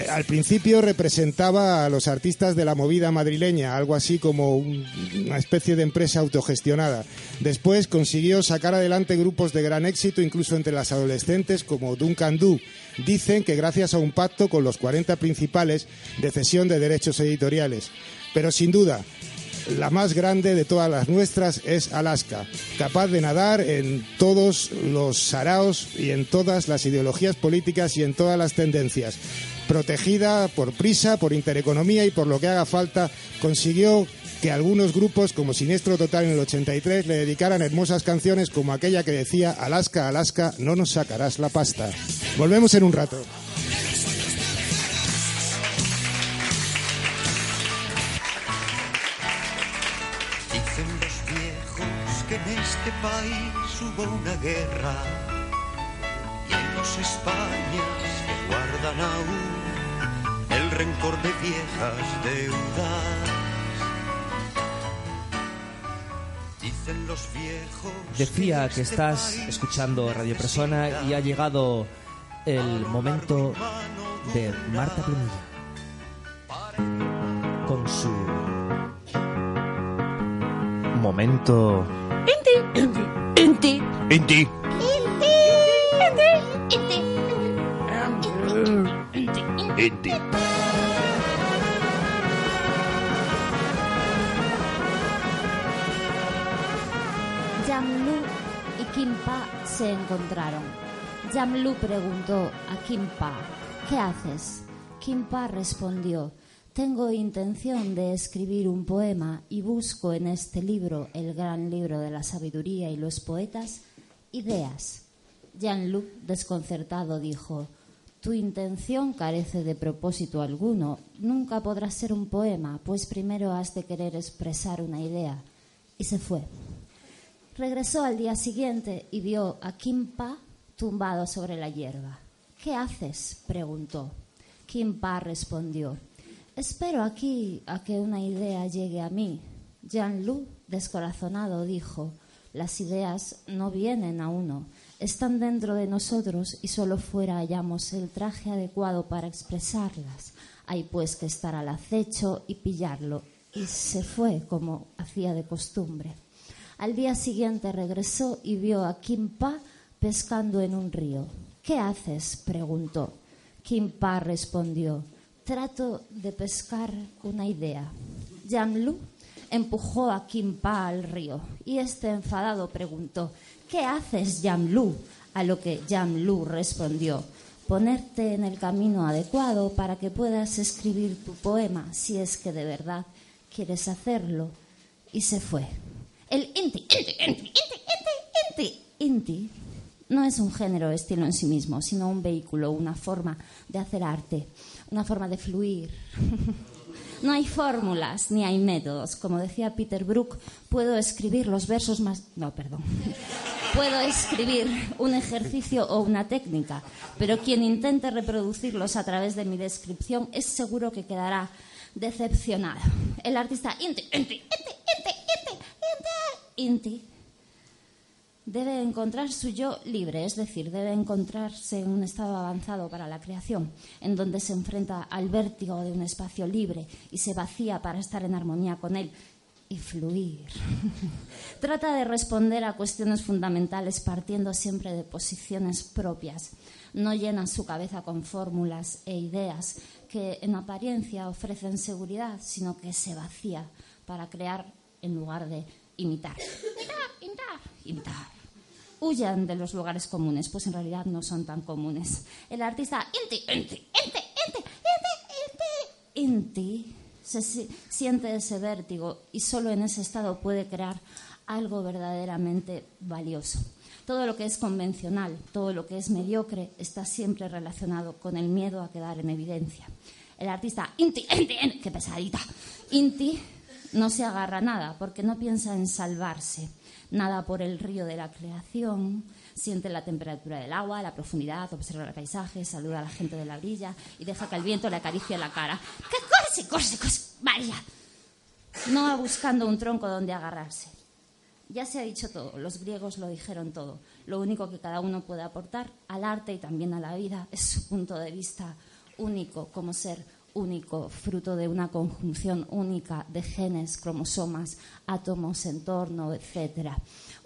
Speaker 11: Al principio representaba a los artistas de la movida madrileña, algo así como un- una especie de empresa autogestionada. Después consiguió sacar adelante grupos de gran éxito, incluso entre las adolescentes, como Duncan Du. Dicen que gracias a un pacto con los 40 principales de cesión de derechos editoriales. Pero sin duda, la más grande de todas las nuestras es Alaska, capaz de nadar en todos los saraos y en todas las ideologías políticas y en todas las tendencias. Protegida por prisa, por intereconomía y por lo que haga falta, consiguió que algunos grupos como Siniestro Total en el 83 le dedicaran hermosas canciones como aquella que decía Alaska, Alaska, no nos sacarás la pasta. Volvemos en un rato.
Speaker 16: Dicen los viejos que en este país hubo una guerra y hay dos Españas que guardan aún rencor de viejas deudas. Dicen los viejos
Speaker 1: Decía que estás escuchando Radio Persona y ha llegado el momento de Marta Plumilla con su momento
Speaker 17: Inti. Inti.
Speaker 1: Inti.
Speaker 17: Inti. Inti.
Speaker 1: Inti.
Speaker 18: Jamlu y Kimpa se encontraron. Jamlu preguntó a Kimpa, ¿qué haces? Kimpa respondió, tengo intención de escribir un poema y busco en este libro, el gran libro de la sabiduría y los poetas, ideas. Jean-Luc, desconcertado, dijo, tu intención carece de propósito alguno. Nunca podrás ser un poema, pues primero has de querer expresar una idea. Y se fue. Regresó al día siguiente y vio a Kimpa tumbado sobre la hierba. ¿Qué haces? preguntó. Kimpa respondió. Espero aquí a que una idea llegue a mí. Jean-Lu, descorazonado, dijo. Las ideas no vienen a uno, están dentro de nosotros y solo fuera hallamos el traje adecuado para expresarlas. Hay pues que estar al acecho y pillarlo. Y se fue como hacía de costumbre. Al día siguiente regresó y vio a Kimpa pescando en un río. ¿Qué haces? preguntó. Kimpa respondió. Trato de pescar una idea. Jamlu empujó a Kimpa al río y este enfadado preguntó ¿Qué haces, Jamlu? A lo que Jamlu respondió ponerte en el camino adecuado para que puedas escribir tu poema si es que de verdad quieres hacerlo. Y se fue. El inti, inti, inti, inti, inti, inti no es un género estilo en sí mismo, sino un vehículo, una forma de hacer arte, una forma de fluir. No hay fórmulas ni hay métodos. Como decía Peter Brook, puedo escribir los versos más. No, perdón. Puedo escribir un ejercicio o una técnica, pero quien intente reproducirlos a través de mi descripción es seguro que quedará decepcionado. El artista Inti, Inti, Inti, Inti, Inti, debe encontrar su yo libre, es decir, debe encontrarse en un estado avanzado para la creación, en donde se enfrenta al vértigo de un espacio libre y se vacía para estar en armonía con él y fluir. Trata de responder a cuestiones fundamentales partiendo siempre de posiciones propias. No llena su cabeza con fórmulas e ideas que en apariencia ofrecen seguridad, sino que se vacía para crear en lugar de imitar. Imitar, imitar, imitar huyan de los lugares comunes, pues en realidad no son tan comunes. El artista Inti, Inti, Inti, Inti, Inti, Inti se si- siente ese vértigo y solo en ese estado puede crear algo verdaderamente valioso. Todo lo que es convencional, todo lo que es mediocre, está siempre relacionado con el miedo a quedar en evidencia. El artista Inti, Inti, Inti, qué pesadita, Inti no se agarra nada porque no piensa en salvarse. Nada por el río de la creación, siente la temperatura del agua, la profundidad, observa el paisaje, saluda a la gente de la orilla y deja que el viento le acaricie la cara. ¡Qué corse, corse, corse! María. No va buscando un tronco donde agarrarse. Ya se ha dicho todo, los griegos lo dijeron todo. Lo único que cada uno puede aportar al arte y también a la vida es su punto de vista único como ser único, fruto de una conjunción única de genes, cromosomas, átomos, entorno, etc.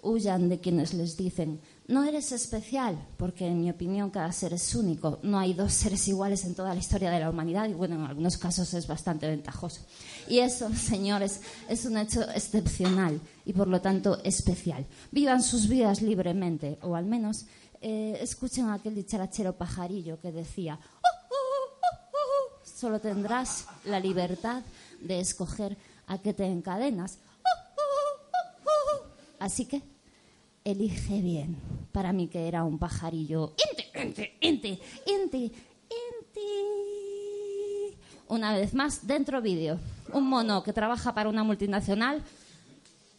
Speaker 18: Huyan de quienes les dicen, no eres especial, porque en mi opinión cada ser es único. No hay dos seres iguales en toda la historia de la humanidad y bueno, en algunos casos es bastante ventajoso. Y eso, señores, es un hecho excepcional y por lo tanto especial. Vivan sus vidas libremente, o al menos eh, escuchen a aquel dicharachero pajarillo que decía, solo tendrás la libertad de escoger a qué te encadenas. Así que elige bien. Para mí que era un pajarillo. Inti, inti, inti, inti, inti. Una vez más, dentro vídeo. Un mono que trabaja para una multinacional.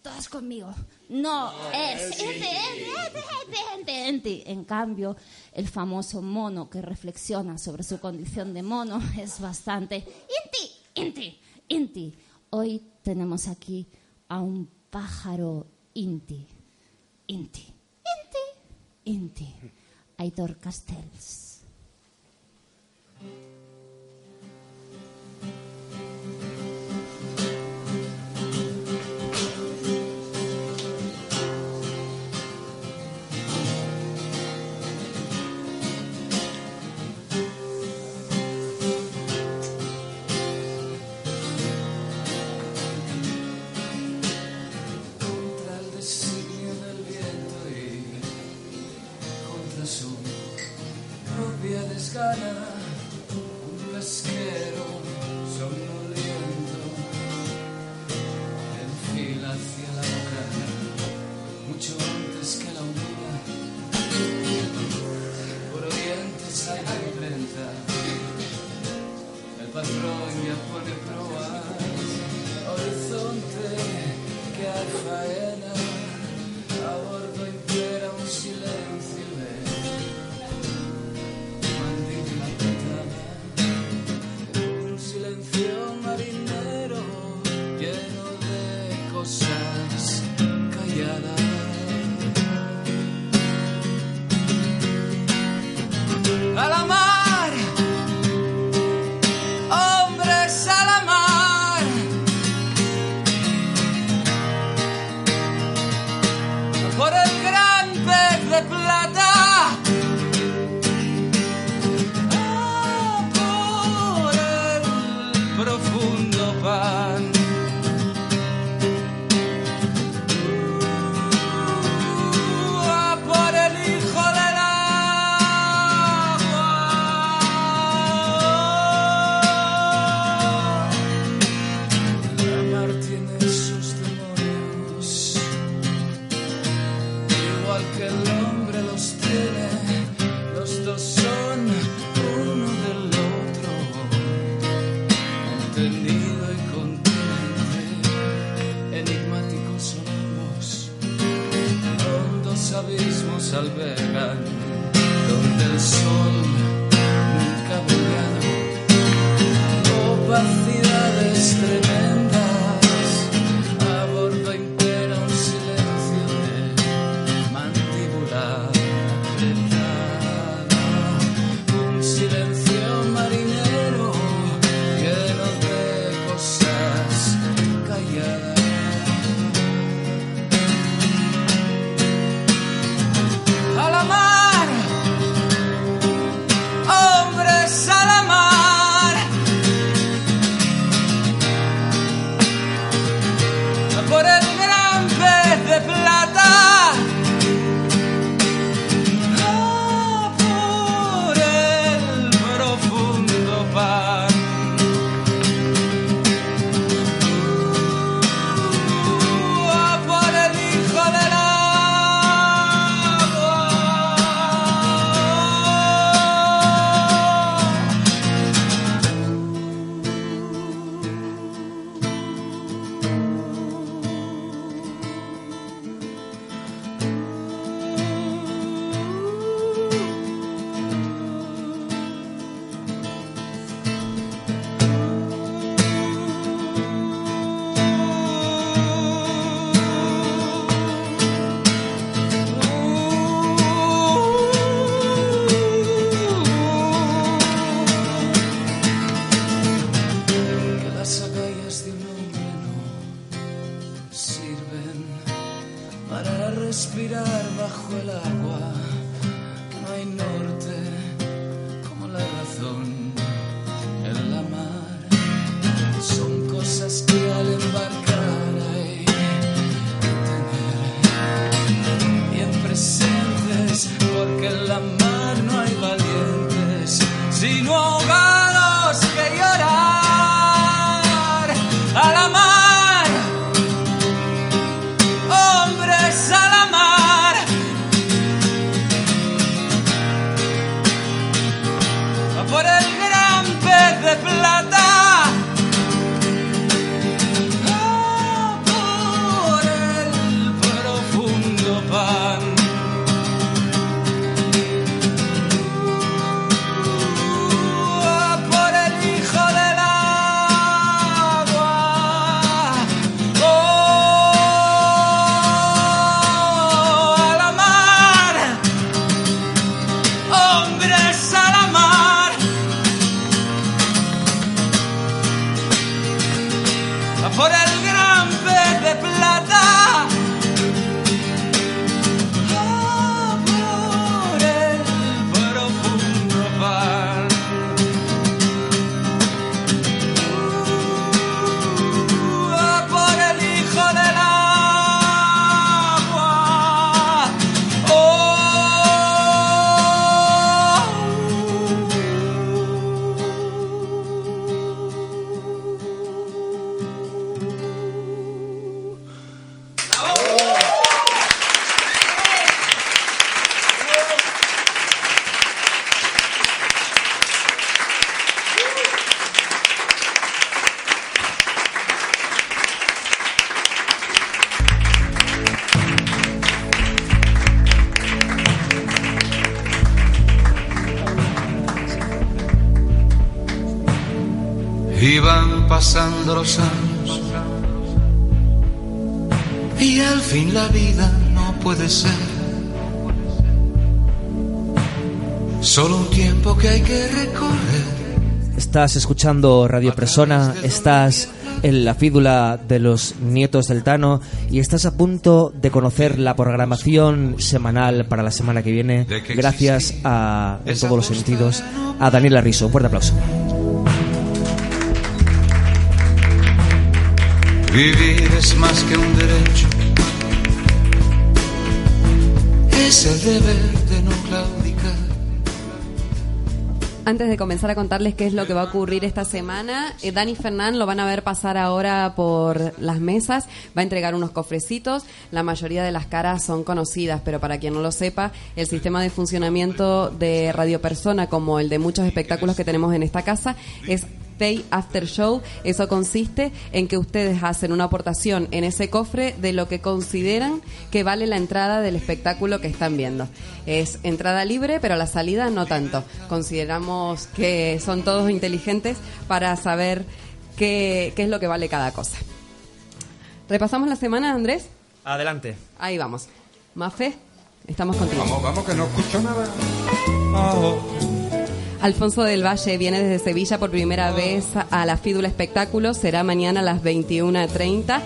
Speaker 18: Todas conmigo. No es inti, inti, inti, inti, inti. En cambio, el famoso mono que reflexiona sobre su condición de mono es bastante inti, inti, inti. Hoy tenemos aquí a un pájaro inti. Inti. Inti. Inti. Aitor Castells.
Speaker 15: Pasando los años y al fin la vida no puede ser solo un tiempo que hay que recorrer.
Speaker 1: Estás escuchando Radio Persona, estás en la fídula de los nietos del Tano y estás a punto de conocer la programación semanal para la semana que viene gracias a, en todos los sentidos, a Daniela Riso. Un fuerte aplauso.
Speaker 15: Vivir es más que un derecho, es el deber de no claudicar.
Speaker 19: Antes de comenzar a contarles qué es lo que va a ocurrir esta semana, eh, Dani Fernán lo van a ver pasar ahora por las mesas, va a entregar unos cofrecitos, la mayoría de las caras son conocidas, pero para quien no lo sepa, el sistema de funcionamiento de Radio Persona, como el de muchos espectáculos que tenemos en esta casa, es Pay After Show. Eso consiste en que ustedes hacen una aportación en ese cofre de lo que consideran que vale la entrada del espectáculo que están viendo. Es entrada libre, pero la salida no tanto. Consideramos que son todos inteligentes para saber qué, qué es lo que vale cada cosa. ¿Repasamos la semana, Andrés?
Speaker 1: Adelante.
Speaker 19: Ahí vamos. Mafe, estamos contigo.
Speaker 20: Vamos, vamos, que no escucho nada.
Speaker 19: Alfonso del Valle viene desde Sevilla por primera vez a la Fídula Espectáculo. Será mañana a las 21.30.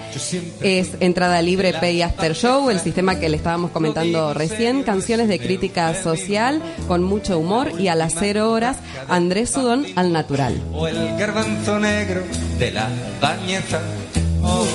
Speaker 19: Es entrada libre Pay After Show, el sistema que le estábamos comentando recién. Canciones de crítica social con mucho humor. Y a las 0 horas, Andrés Sudón al natural.
Speaker 20: O el garbanzo negro de la bañeza. Oh.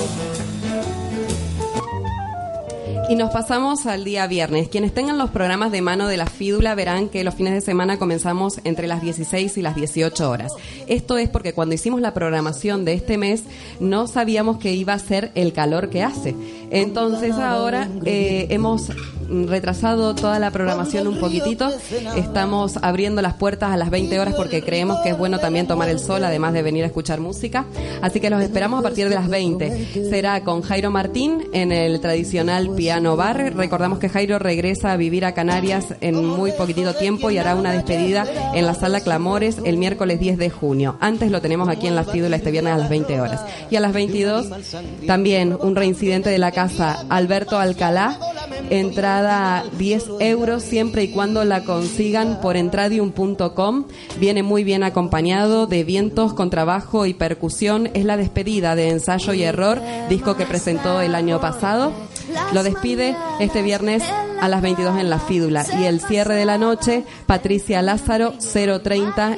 Speaker 19: Y nos pasamos al día viernes. Quienes tengan los programas de mano de la Fídula verán que los fines de semana comenzamos entre las 16 y las 18 horas. Esto es porque cuando hicimos la programación de este mes no sabíamos que iba a ser el calor que hace. Entonces ahora eh, hemos retrasado toda la programación un poquitito. Estamos abriendo las puertas a las 20 horas porque creemos que es bueno también tomar el sol, además de venir a escuchar música. Así que los esperamos a partir de las 20. Será con Jairo Martín en el tradicional piano bar. Recordamos que Jairo regresa a vivir a Canarias en muy poquitito tiempo y hará una despedida en la sala Clamores el miércoles 10 de junio. Antes lo tenemos aquí en la Fídula este viernes a las 20 horas. Y a las 22 también un reincidente de la casa Alberto Alcalá Entrada 10 euros siempre y cuando la consigan por entradium.com. Viene muy bien acompañado de vientos, contrabajo y percusión. Es la despedida de Ensayo y Error, disco que presentó el año pasado. Lo despide este viernes a las 22 en la Fídula. Y el cierre de la noche, Patricia Lázaro, 030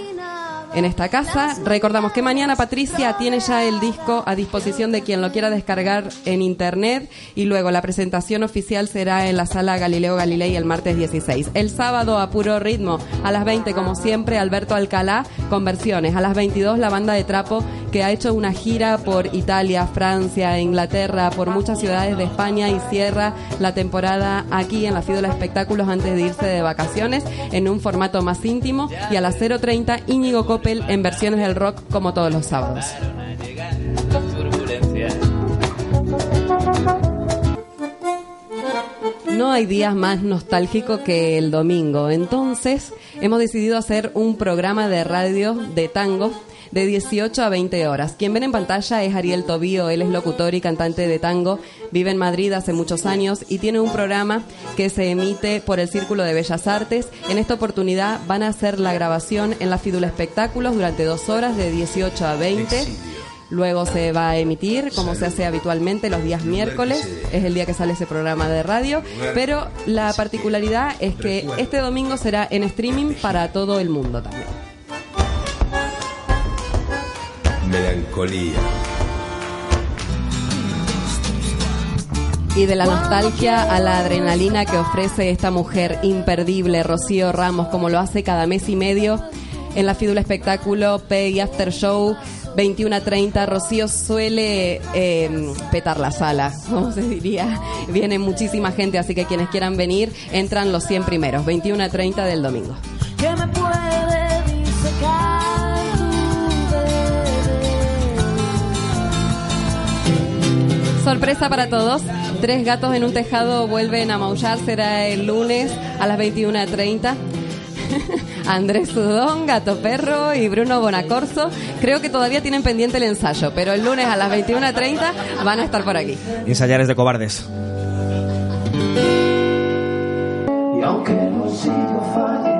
Speaker 19: en esta casa. Recordamos que mañana Patricia tiene ya el disco a disposición de quien lo quiera descargar en internet y luego la presentación oficial será en la sala Galileo Galilei el martes 16. El sábado a puro ritmo, a las 20 como siempre, Alberto Alcalá con versiones. A las 22 la banda de trapo que ha hecho una gira por Italia, Francia, Inglaterra, por muchas ciudades de España y cierra la temporada aquí en la Fídula Espectáculos antes de irse de vacaciones en un formato más íntimo y a las 0.30 Íñigo En versiones del rock como todos los sábados. No hay días más nostálgicos que el domingo, entonces hemos decidido hacer un programa de radio de tango de 18 a 20 horas. Quien ven en pantalla es Ariel Tobío, él es locutor y cantante de tango, vive en Madrid hace muchos años y tiene un programa que se emite por el Círculo de Bellas Artes. En esta oportunidad van a hacer la grabación en la Fidula Espectáculos durante dos horas de 18 a 20. Luego se va a emitir, como se hace habitualmente, los días miércoles. Es el día que sale ese programa de radio. Pero la particularidad es que este domingo será en streaming para todo el mundo también.
Speaker 21: Melancolía.
Speaker 19: Y de la nostalgia a la adrenalina que ofrece esta mujer imperdible, Rocío Ramos, como lo hace cada mes y medio en la Fídula Espectáculo Pay After Show 21 a 30. Rocío suele eh, petar la sala, como se diría. Viene muchísima gente, así que quienes quieran venir, entran los 100 primeros, 21 a 30 del domingo.
Speaker 22: que me puede disecar
Speaker 19: Sorpresa para todos. Tres gatos en un tejado vuelven a maullar. Será el lunes a las 21.30. Andrés Sudón, Gato Perro y Bruno Bonacorso. Creo que todavía tienen pendiente el ensayo, pero el lunes a las 21.30 van a estar por aquí.
Speaker 23: Ensayares de cobardes.
Speaker 22: Y aunque no sigo falle,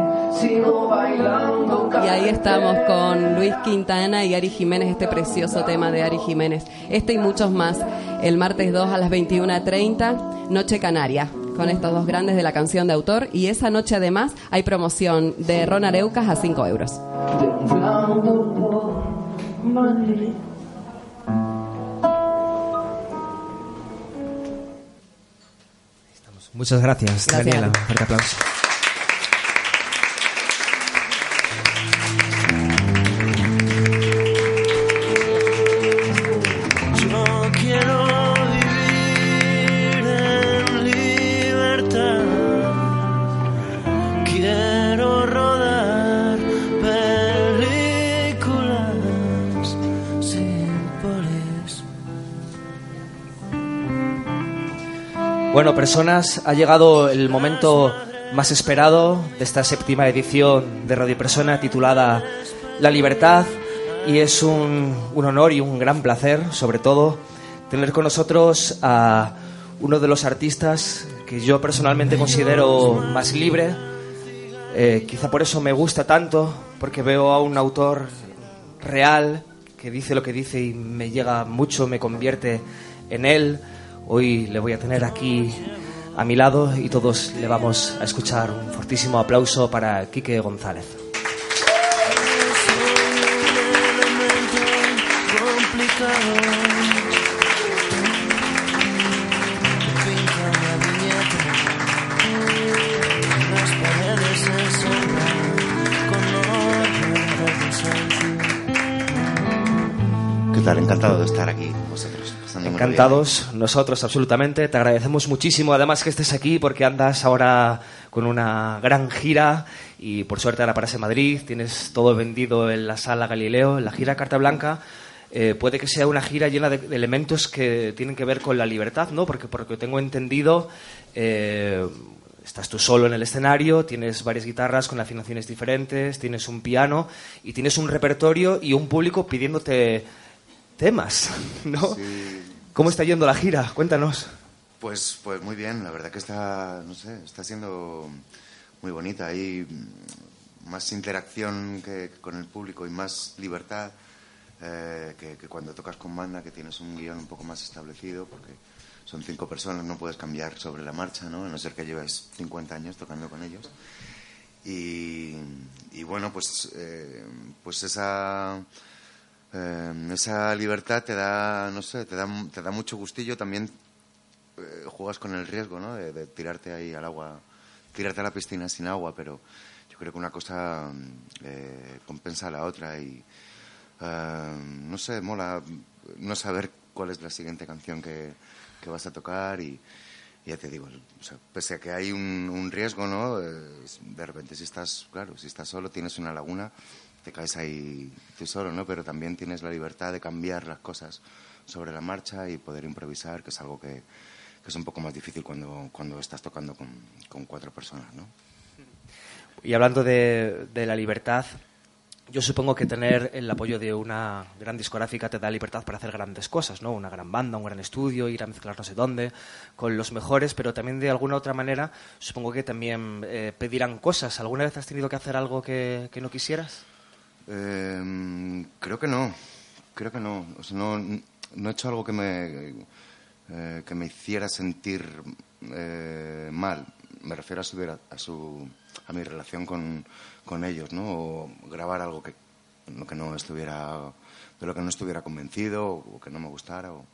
Speaker 22: sigo bailando.
Speaker 19: Y ahí estamos con Luis Quintana y Ari Jiménez, este precioso tema de Ari Jiménez. Este y muchos más. El martes 2 a las 21.30, Noche Canaria, con estos dos grandes de la canción de autor. Y esa noche además hay promoción de Ron Areucas a 5 euros.
Speaker 23: Muchas gracias,
Speaker 19: Gracias.
Speaker 23: Daniela. Fuerte aplauso.
Speaker 1: Bueno, personas, ha llegado el momento más esperado de esta séptima edición de Radio Persona titulada La Libertad y es un, honor y un gran placer, sobre todo, tener con nosotros a uno de los artistas que yo personalmente considero más libre. Eh, quizá por eso me gusta tanto, porque veo a un autor real que dice lo que dice y me llega mucho, me convierte en él. Hoy le voy a tener aquí a mi lado y todos le vamos a escuchar un fortísimo aplauso para Quique González.
Speaker 24: ¿Qué tal? Encantado de estar aquí
Speaker 1: Encantados, nosotros absolutamente, te agradecemos muchísimo además que estés aquí porque andas ahora con una gran gira y por suerte ahora paras en Madrid, tienes todo vendido en la sala Galileo, en la gira Carta Blanca. Eh, puede que sea una gira llena de, de elementos que tienen que ver con la libertad, ¿no? Porque porque tengo entendido, eh, estás tú solo en el escenario, tienes varias guitarras con afinaciones diferentes, tienes un piano y tienes un repertorio y un público pidiéndote temas, ¿no? ¿Cómo está yendo la gira? Cuéntanos.
Speaker 24: Pues, pues muy bien, la verdad que está, no sé, está siendo muy bonita. Hay más interacción que con el público y más libertad eh, que, que cuando tocas con banda, que tienes un guion un poco más establecido, porque son cinco personas, no puedes cambiar sobre la marcha, ¿no? A no ser que lleves 50 años tocando con ellos. Y, y bueno, pues, eh, pues esa, eh, esa libertad te da, no sé, te da, te da mucho gustillo. También eh, juegas con el riesgo, ¿no? De, de tirarte ahí al agua, tirarte a la piscina sin agua, pero yo creo que una cosa eh, compensa a la otra y, eh, no sé, mola no saber cuál es la siguiente canción que, que vas a tocar y, ya te digo, o sea, pese a que hay un, un riesgo, ¿no? De repente si estás, claro, si estás solo, tienes una laguna, te caes ahí tú solo, ¿no? Pero también tienes la libertad de cambiar las cosas sobre la marcha y poder improvisar, que es algo que, es un poco más difícil cuando, cuando estás tocando con, cuatro personas, ¿no?
Speaker 1: Y hablando de, de la libertad, yo supongo que tener el apoyo de una gran discográfica te da libertad para hacer grandes cosas, ¿no? Una gran banda, un gran estudio, ir a mezclar no sé dónde, con los mejores, pero también de alguna otra manera supongo que también eh, pedirán cosas. ¿Alguna vez has tenido que hacer algo que no quisieras?
Speaker 24: Eh, creo que no, creo que no. O sea, no, no he hecho algo que me, eh, que me hiciera sentir eh, mal. Me refiero a su, a su a mi relación con, con ellos, ¿no? O grabar algo que, que no estuviera, de lo que no estuviera convencido o que no me gustara o,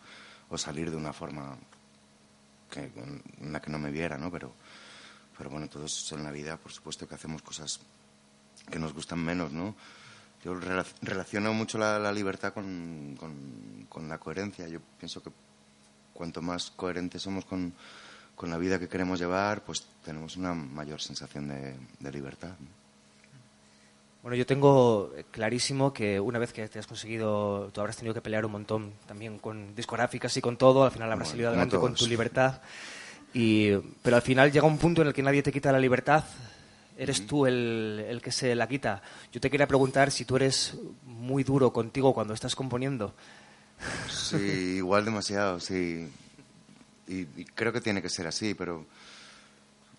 Speaker 24: o salir de una forma que, en la que no me viera, ¿no? Pero, pero bueno, todos en la vida, por supuesto que hacemos cosas que nos gustan menos, ¿no? Yo rela- relaciono mucho la, la libertad con, con, con la coherencia. Yo pienso que cuanto más coherentes somos con, con la vida que queremos llevar, pues tenemos una mayor sensación de, de libertad. ¿no?
Speaker 1: Bueno, yo tengo clarísimo que una vez que te has conseguido, tú habrás tenido que pelear un montón también con discográficas y con todo, al final habrás
Speaker 24: Bueno,
Speaker 1: salido adelante con tu libertad. Y, pero al final llega un punto en el que nadie te quita la libertad, eres tú el, el que se la quita. Yo te quería preguntar si tú eres muy duro contigo cuando estás componiendo.
Speaker 24: Sí, igual demasiado, sí. Y, y creo que tiene que ser así, pero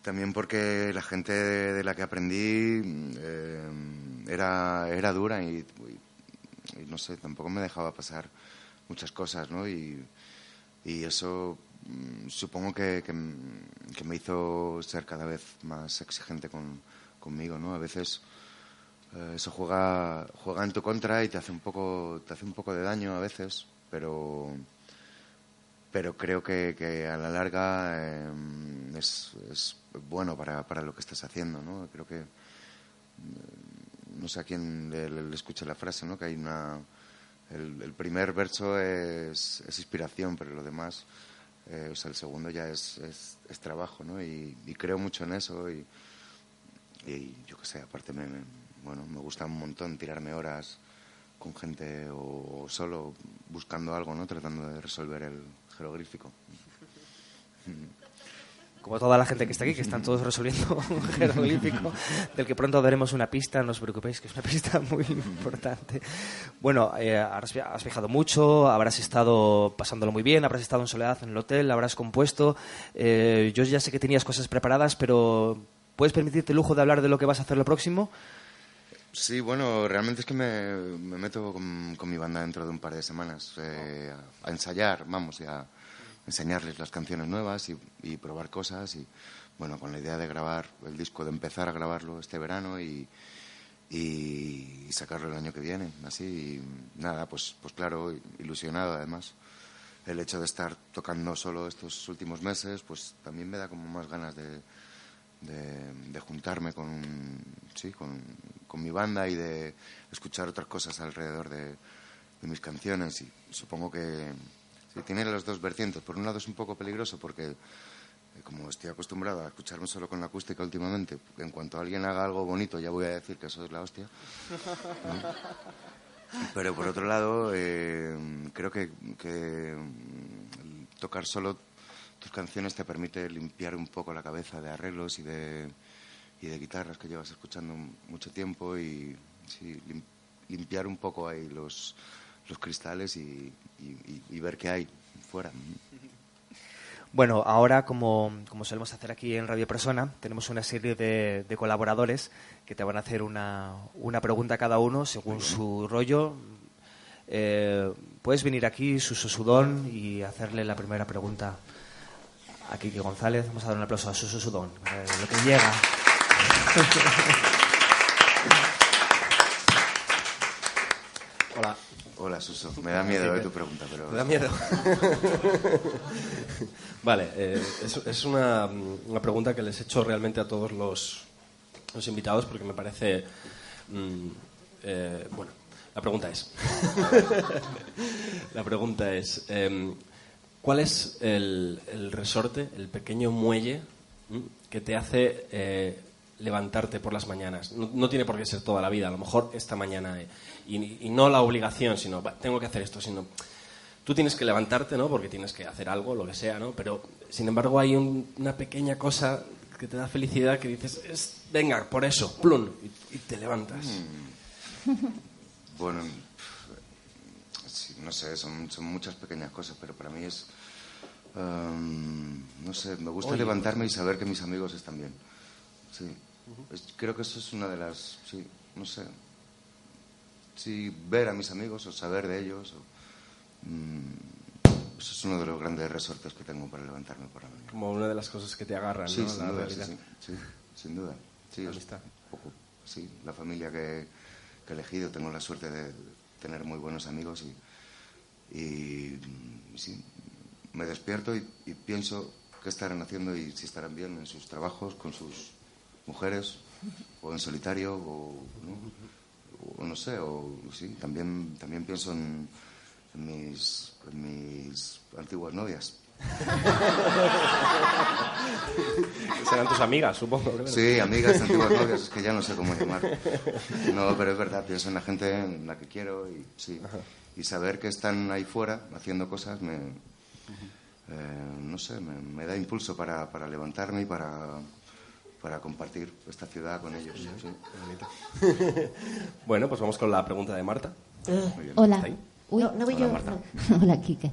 Speaker 24: también porque la gente de, de la que aprendí eh, era, era dura y, y- y no sé, tampoco me dejaba pasar muchas cosas, ¿no? Y, y eso supongo que, que m- que me hizo ser cada vez más exigente con, conmigo, ¿no? A veces eh, eso juega, juega en tu contra y te hace un poco, te hace un poco de daño a veces, pero, pero creo que, a la larga eh, es, es bueno para, para lo que estás haciendo, ¿no? Creo que mm, no sé a quién le, le- le escuché la frase, ¿no? Que hay una el, el primer verso es, es inspiración, pero lo demás, eh, o sea, el segundo ya es, es, es trabajo, ¿no? Y, creo mucho en eso y, yo qué sé, aparte me, me- bueno, me gusta un montón tirarme horas con gente o, solo buscando algo, ¿no? Tratando de resolver el jeroglífico.
Speaker 1: Como toda la gente que está aquí, que están todos resolviendo un jeroglífico, del que pronto daremos una pista, no os preocupéis, que es una pista muy importante. Bueno, eh, has, via- has viajado mucho, habrás estado pasándolo muy bien, habrás estado en soledad en el hotel, habrás compuesto. Eh, yo ya sé que tenías cosas preparadas, pero ¿puedes permitirte el lujo de hablar de lo que vas a hacer lo próximo?
Speaker 24: Sí, bueno, realmente es que me, me meto con, con mi banda dentro de un par de semanas eh, a, a ensayar, vamos, y a enseñarles las canciones nuevas y, y probar cosas y, bueno, con la idea de grabar el disco, de empezar a grabarlo este verano y, y, sacarlo el año que viene. Así, y nada, pues, pues claro, ilusionado además. El hecho de estar tocando solo estos últimos meses, pues también me da como más ganas de, de, de juntarme con, sí, con, con mi banda y de escuchar otras cosas alrededor de, de mis canciones. Y supongo que sí, tiene las dos vertientes. Por un lado es un poco peligroso porque, eh, como estoy acostumbrado a escucharme solo con la acústica últimamente, en cuanto alguien haga algo bonito ya voy a decir que eso es la hostia. Pero por otro lado, eh, creo que, que mm, tocar solo tus canciones te permite limpiar un poco la cabeza de arreglos y de, y de guitarras que llevas escuchando mucho tiempo y sí, lim- limpiar un poco ahí los, los cristales y, y- y- y ver qué hay fuera.
Speaker 1: Bueno, ahora, como, como solemos hacer aquí en Radio Persona, tenemos una serie de, de colaboradores que te van a hacer una, una pregunta cada uno según su rollo. Eh, puedes venir aquí, Suso Sudón, y hacerle la primera pregunta a Kiki González. Vamos a dar un aplauso a Suso Sudón, eh, lo que llega.
Speaker 2: Hola.
Speaker 24: Hola, Suso. Me da miedo eh, tu pregunta, pero...
Speaker 2: ¿Te da miedo? vale, eh, es, es una, una pregunta que les he hecho realmente a todos los, los invitados porque me parece... mm, eh, bueno, la pregunta es... la pregunta es... em, ¿Cuál es el, el resorte, el pequeño muelle mm, que te hace eh, levantarte por las mañanas? No, no tiene por qué ser toda la vida, a lo mejor esta mañana. Y, y no la obligación, sino "Va, tengo que hacer esto, sino tú tienes que levantarte, ¿no? Porque tienes que hacer algo, lo que sea, ¿no? Pero sin embargo hay un- una pequeña cosa que te da felicidad que dices, es, venga, por eso, plum, y, y te levantas.
Speaker 24: Bueno, pf, sí, no sé, son, son muchas pequeñas cosas, pero para mí es... em, no sé, me gusta
Speaker 2: Oye.
Speaker 24: levantarme y saber que mis amigos están bien. Sí. Creo que eso es una de las... Sí, no sé. Sí, ver a mis amigos o saber de ellos. o, mm, eso es uno de los grandes resortes que tengo para levantarme por la mañana.
Speaker 2: Como una de las cosas que te agarran,
Speaker 24: Sí,
Speaker 2: ¿no?
Speaker 24: sin
Speaker 2: La
Speaker 24: duda,
Speaker 2: realidad.
Speaker 24: sí, sí, sí, sin duda. Sí, poco, la familia que, que he elegido, tengo la suerte de tener muy buenos amigos y, y, sí, me despierto y, y pienso qué estarán haciendo y si estarán bien en sus trabajos, con sus mujeres, o en solitario, o no, o no sé, o sí, también, también pienso en, en mis, en mis antiguas novias.
Speaker 2: Serán tus amigas, supongo. claro.
Speaker 24: Sí, amigas, antiguas novias, es que ya no sé cómo llamar. No, pero es verdad, pienso en la gente en la que quiero y sí. Y saber que están ahí fuera haciendo cosas me, eh, no sé, me, me da impulso para, para levantarme y para, para compartir esta ciudad con ellos. sí.
Speaker 2: bueno, pues vamos con la pregunta de Marta. Bien.
Speaker 18: Hola.
Speaker 2: ¿Está ahí?
Speaker 18: Uy.
Speaker 25: No, no voy
Speaker 2: Hola,
Speaker 25: yo.
Speaker 2: Marta.
Speaker 25: no.
Speaker 18: Hola, Quique.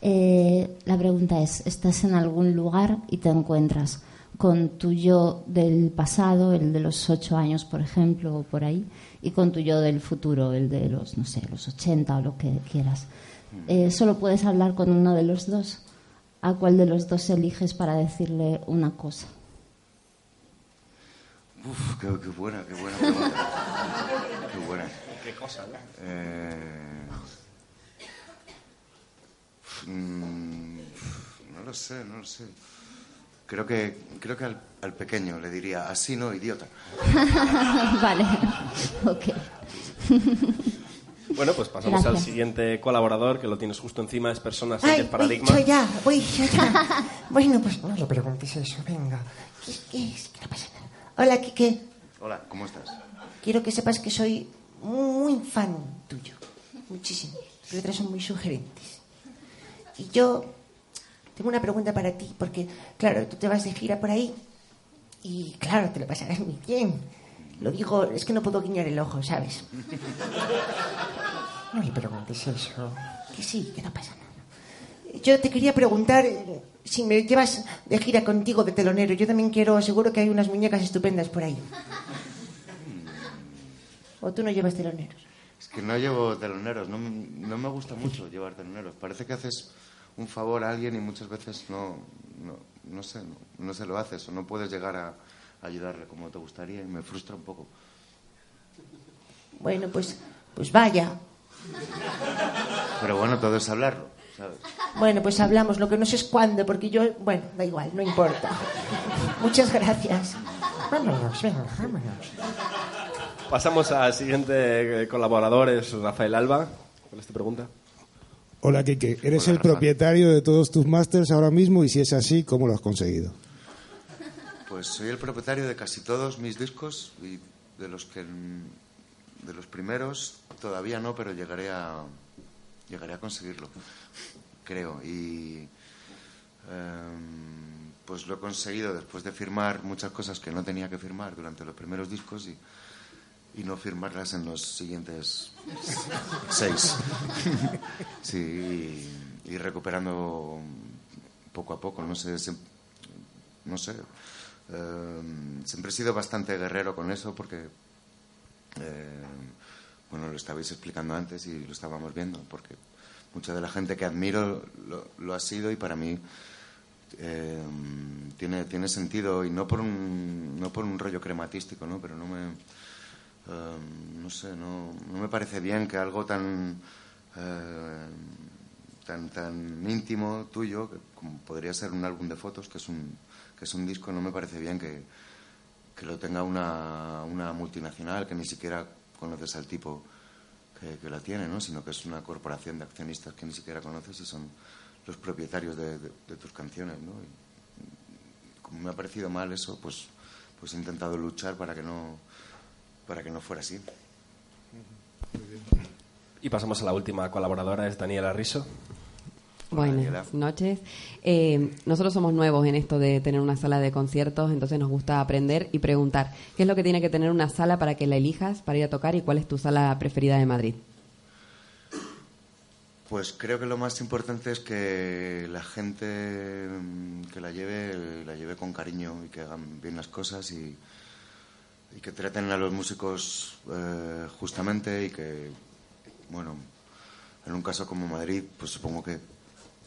Speaker 18: Eh, la pregunta es, estás en algún lugar y te encuentras con tu yo del pasado, el de los ocho años, por ejemplo, o por ahí, y con tu yo del futuro, el de los, no sé, los 80 o lo que quieras. Eh, solo puedes hablar con uno de los dos. ¿A cuál de los dos eliges para decirle una cosa?
Speaker 24: Uf, qué, qué buena, qué buena pregunta. Qué buena.
Speaker 2: ¿Qué cosa, no?
Speaker 24: Eh, mm, no lo sé, no lo sé. Creo que, creo que al, al pequeño le diría, así no, idiota.
Speaker 18: vale, ok.
Speaker 2: Bueno, pues pasamos al siguiente colaborador, que lo tienes justo encima, es Personas
Speaker 13: Ay,
Speaker 2: Sánchez
Speaker 13: voy
Speaker 2: Paradigma.
Speaker 13: yo ya, voy yo ya. bueno, pues no le preguntes eso, venga. ¿Qué, qué es? Que no pasa. Hola, Quique.
Speaker 24: Hola, ¿cómo estás?
Speaker 13: Quiero que sepas que soy muy fan tuyo. Muchísimo. Tus letras son muy sugerentes. Y yo tengo una pregunta para ti, porque, claro, tú te vas de gira por ahí y, claro, te lo pasarás muy bien. Lo digo, es que no puedo guiñar el ojo, ¿sabes? No le preguntes eso. Que sí, que no pasa nada. Yo te quería preguntar eh, si me llevas de gira contigo de telonero. Yo también quiero, seguro que hay unas muñecas estupendas por ahí. ¿O tú no llevas teloneros?
Speaker 24: Es que no llevo teloneros, no, no me gusta mucho llevar teloneros. Parece que haces un favor a alguien y muchas veces no, no, no sé, no, no se lo haces o no puedes llegar a, a ayudarle como te gustaría y me frustra un poco.
Speaker 13: Bueno, pues, pues vaya.
Speaker 24: Pero bueno, todo es hablarlo, ¿sabes?
Speaker 13: Bueno, pues hablamos. Lo que no sé es cuándo, porque yo, bueno, da igual, no importa. Muchas gracias. Vámonos, venga, vámonos.
Speaker 2: Pasamos al siguiente eh, colaborador, es Rafael Alba. ¿Cuál es tu pregunta?
Speaker 11: Hola, Kike. ¿Eres
Speaker 2: Hola,
Speaker 11: el
Speaker 2: Rafa.
Speaker 11: propietario de todos tus másters ahora mismo? Y si es así, ¿cómo lo has conseguido?
Speaker 24: Pues soy el propietario de casi todos mis discos y de los que de los primeros todavía no, pero llegaré a llegaré a conseguirlo, creo. Y em, pues lo he conseguido después de firmar muchas cosas que no tenía que firmar durante los primeros discos y, y no firmarlas en los siguientes seis. sí, y, recuperando poco a poco, no sé, siem- no sé. Eh, siempre he sido bastante guerrero con eso porque, eh, bueno, lo estabais explicando antes y lo estábamos viendo, porque mucha de la gente que admiro lo, lo ha sido y para mí eh, tiene, tiene sentido y no por un, no por un rollo crematístico, ¿no? Pero no me, eh, no sé, no, no me parece bien que algo tan, eh, tan, tan íntimo tuyo, que como podría ser un álbum de fotos, que es un, que es un disco, no me parece bien que, que lo tenga una, una multinacional que ni siquiera conoces al tipo que, la tiene, ¿no? sino que es una corporación de accionistas que ni siquiera conoces y son los propietarios de, de- de tus canciones. ¿no? Y como me ha parecido mal eso, pues, pues he intentado luchar para que no, para que no fuera así.
Speaker 2: Y pasamos a la última colaboradora, es Daniela Riso.
Speaker 19: Buenas noches. Eh, nosotros somos nuevos en esto de tener una sala de conciertos, entonces nos gusta aprender y preguntar qué es lo que tiene que tener una sala para que la elijas para ir a tocar y cuál es tu sala preferida de Madrid.
Speaker 24: Pues creo que lo más importante es que la gente mm, que la lleve, la lleve con cariño y que hagan bien las cosas y, y que traten a los músicos eh, justamente y que, bueno, en un caso como Madrid, pues supongo que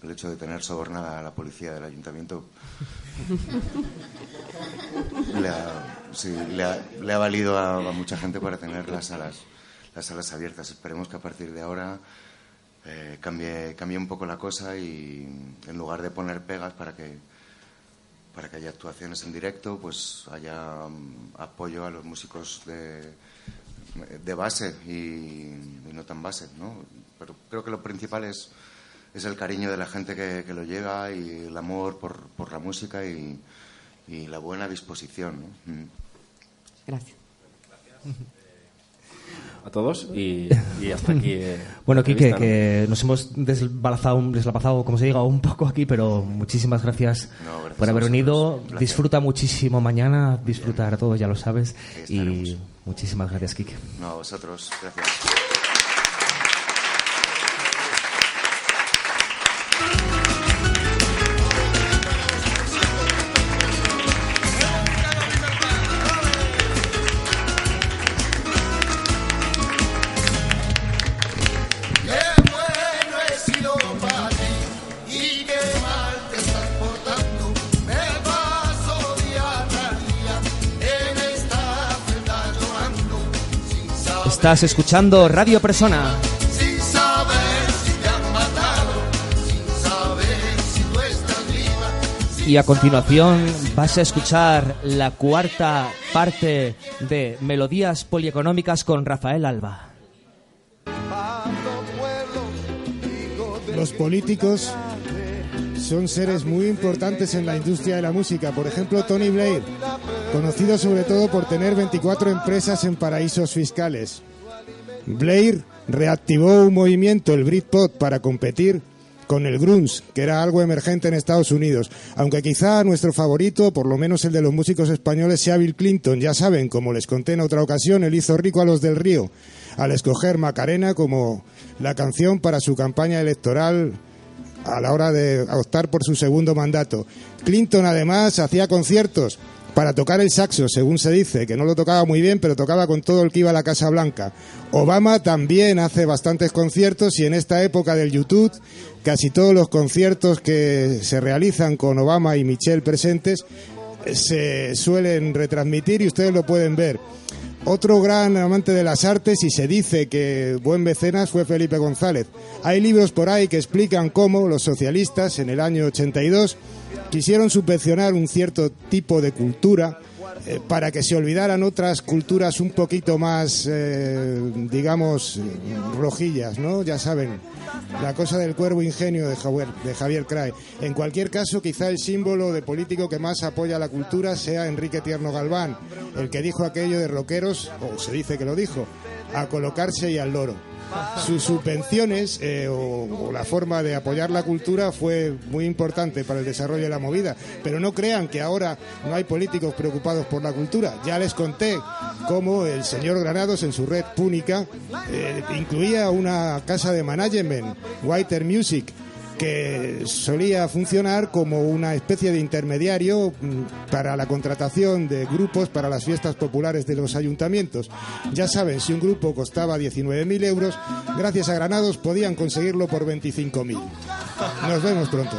Speaker 24: el hecho de tener sobornada a la policía del ayuntamiento le ha, sí, le ha- le ha valido a, a mucha gente para tener las salas, las salas abiertas. Esperemos que a partir de ahora eh, cambie, cambie un poco la cosa y en lugar de poner pegas para que para que haya actuaciones en directo, pues haya mm, apoyo a los músicos de, de base y, y no tan base, ¿no? Pero creo que lo principal es, es el cariño de la gente que, que lo llega y el amor por, por la música y, y la buena disposición, ¿no? Mm.
Speaker 19: Gracias.
Speaker 2: A todos y, y hasta aquí. eh,
Speaker 1: Bueno, Quique, que nos hemos desbalazado, desbalazado, como se diga, un poco aquí, pero muchísimas gracias,
Speaker 24: No, gracias
Speaker 1: por
Speaker 24: a
Speaker 1: haber venido. Disfruta muchísimo mañana, disfrutar todo, ya lo sabes. Y muchísimas gracias, Quique.
Speaker 24: No, a vosotros, gracias.
Speaker 26: Estás
Speaker 1: escuchando Radio Persona.
Speaker 26: sin saber si te han matado, sin saber si tú estás viva.
Speaker 1: Y a continuación vas a escuchar la cuarta parte de Melodías Polieconómicas con Rafael Alba.
Speaker 11: Los políticos son seres muy importantes en la industria de la música. Por ejemplo, Tony Blair, conocido sobre todo por tener 24 empresas en paraísos fiscales. Blair reactivó un movimiento, el Britpop, para competir con el grunge, que era algo emergente en Estados Unidos. Aunque quizá nuestro favorito, por lo menos el de los músicos españoles, sea Bill Clinton. Ya saben, como les conté en otra ocasión, él hizo rico a los del Río al escoger Macarena como la canción para su campaña electoral a la hora de optar por su segundo mandato. Clinton además hacía conciertos para tocar el saxo, según se dice, que no lo tocaba muy bien, pero tocaba con todo el que iba a la Casa Blanca. Obama también hace bastantes conciertos y en esta época del YouTube, casi todos los conciertos que se realizan con Obama y Michelle presentes se suelen retransmitir y ustedes lo pueden ver. Otro gran amante de las artes y se dice que buen mecenas fue Felipe González. Hay libros por ahí que explican cómo los socialistas en el año 82 quisieron subvencionar un cierto tipo de cultura eh, para que se olvidaran otras culturas un poquito más, eh, digamos, rojillas, ¿no? Ya saben, la cosa del cuervo ingenio de Javier, de Javier Cray. En cualquier caso, quizá el símbolo de político que más apoya la cultura sea Enrique Tierno Galván, el que dijo aquello de rockeros, o se dice que lo dijo, a colocarse y al loro. Sus subvenciones eh, o, la forma de apoyar la cultura fue muy importante para el desarrollo de la movida, pero no crean que ahora no hay políticos preocupados por la cultura. Ya les conté cómo el señor Granados en su red púnica eh, incluía una casa de management, Whiter Music, que solía funcionar como una especie de intermediario mm, para la contratación de grupos para las fiestas populares de los ayuntamientos. Ya saben, si un grupo costaba 19.000 euros, gracias a Granados podían conseguirlo por 25.000. Nos vemos pronto.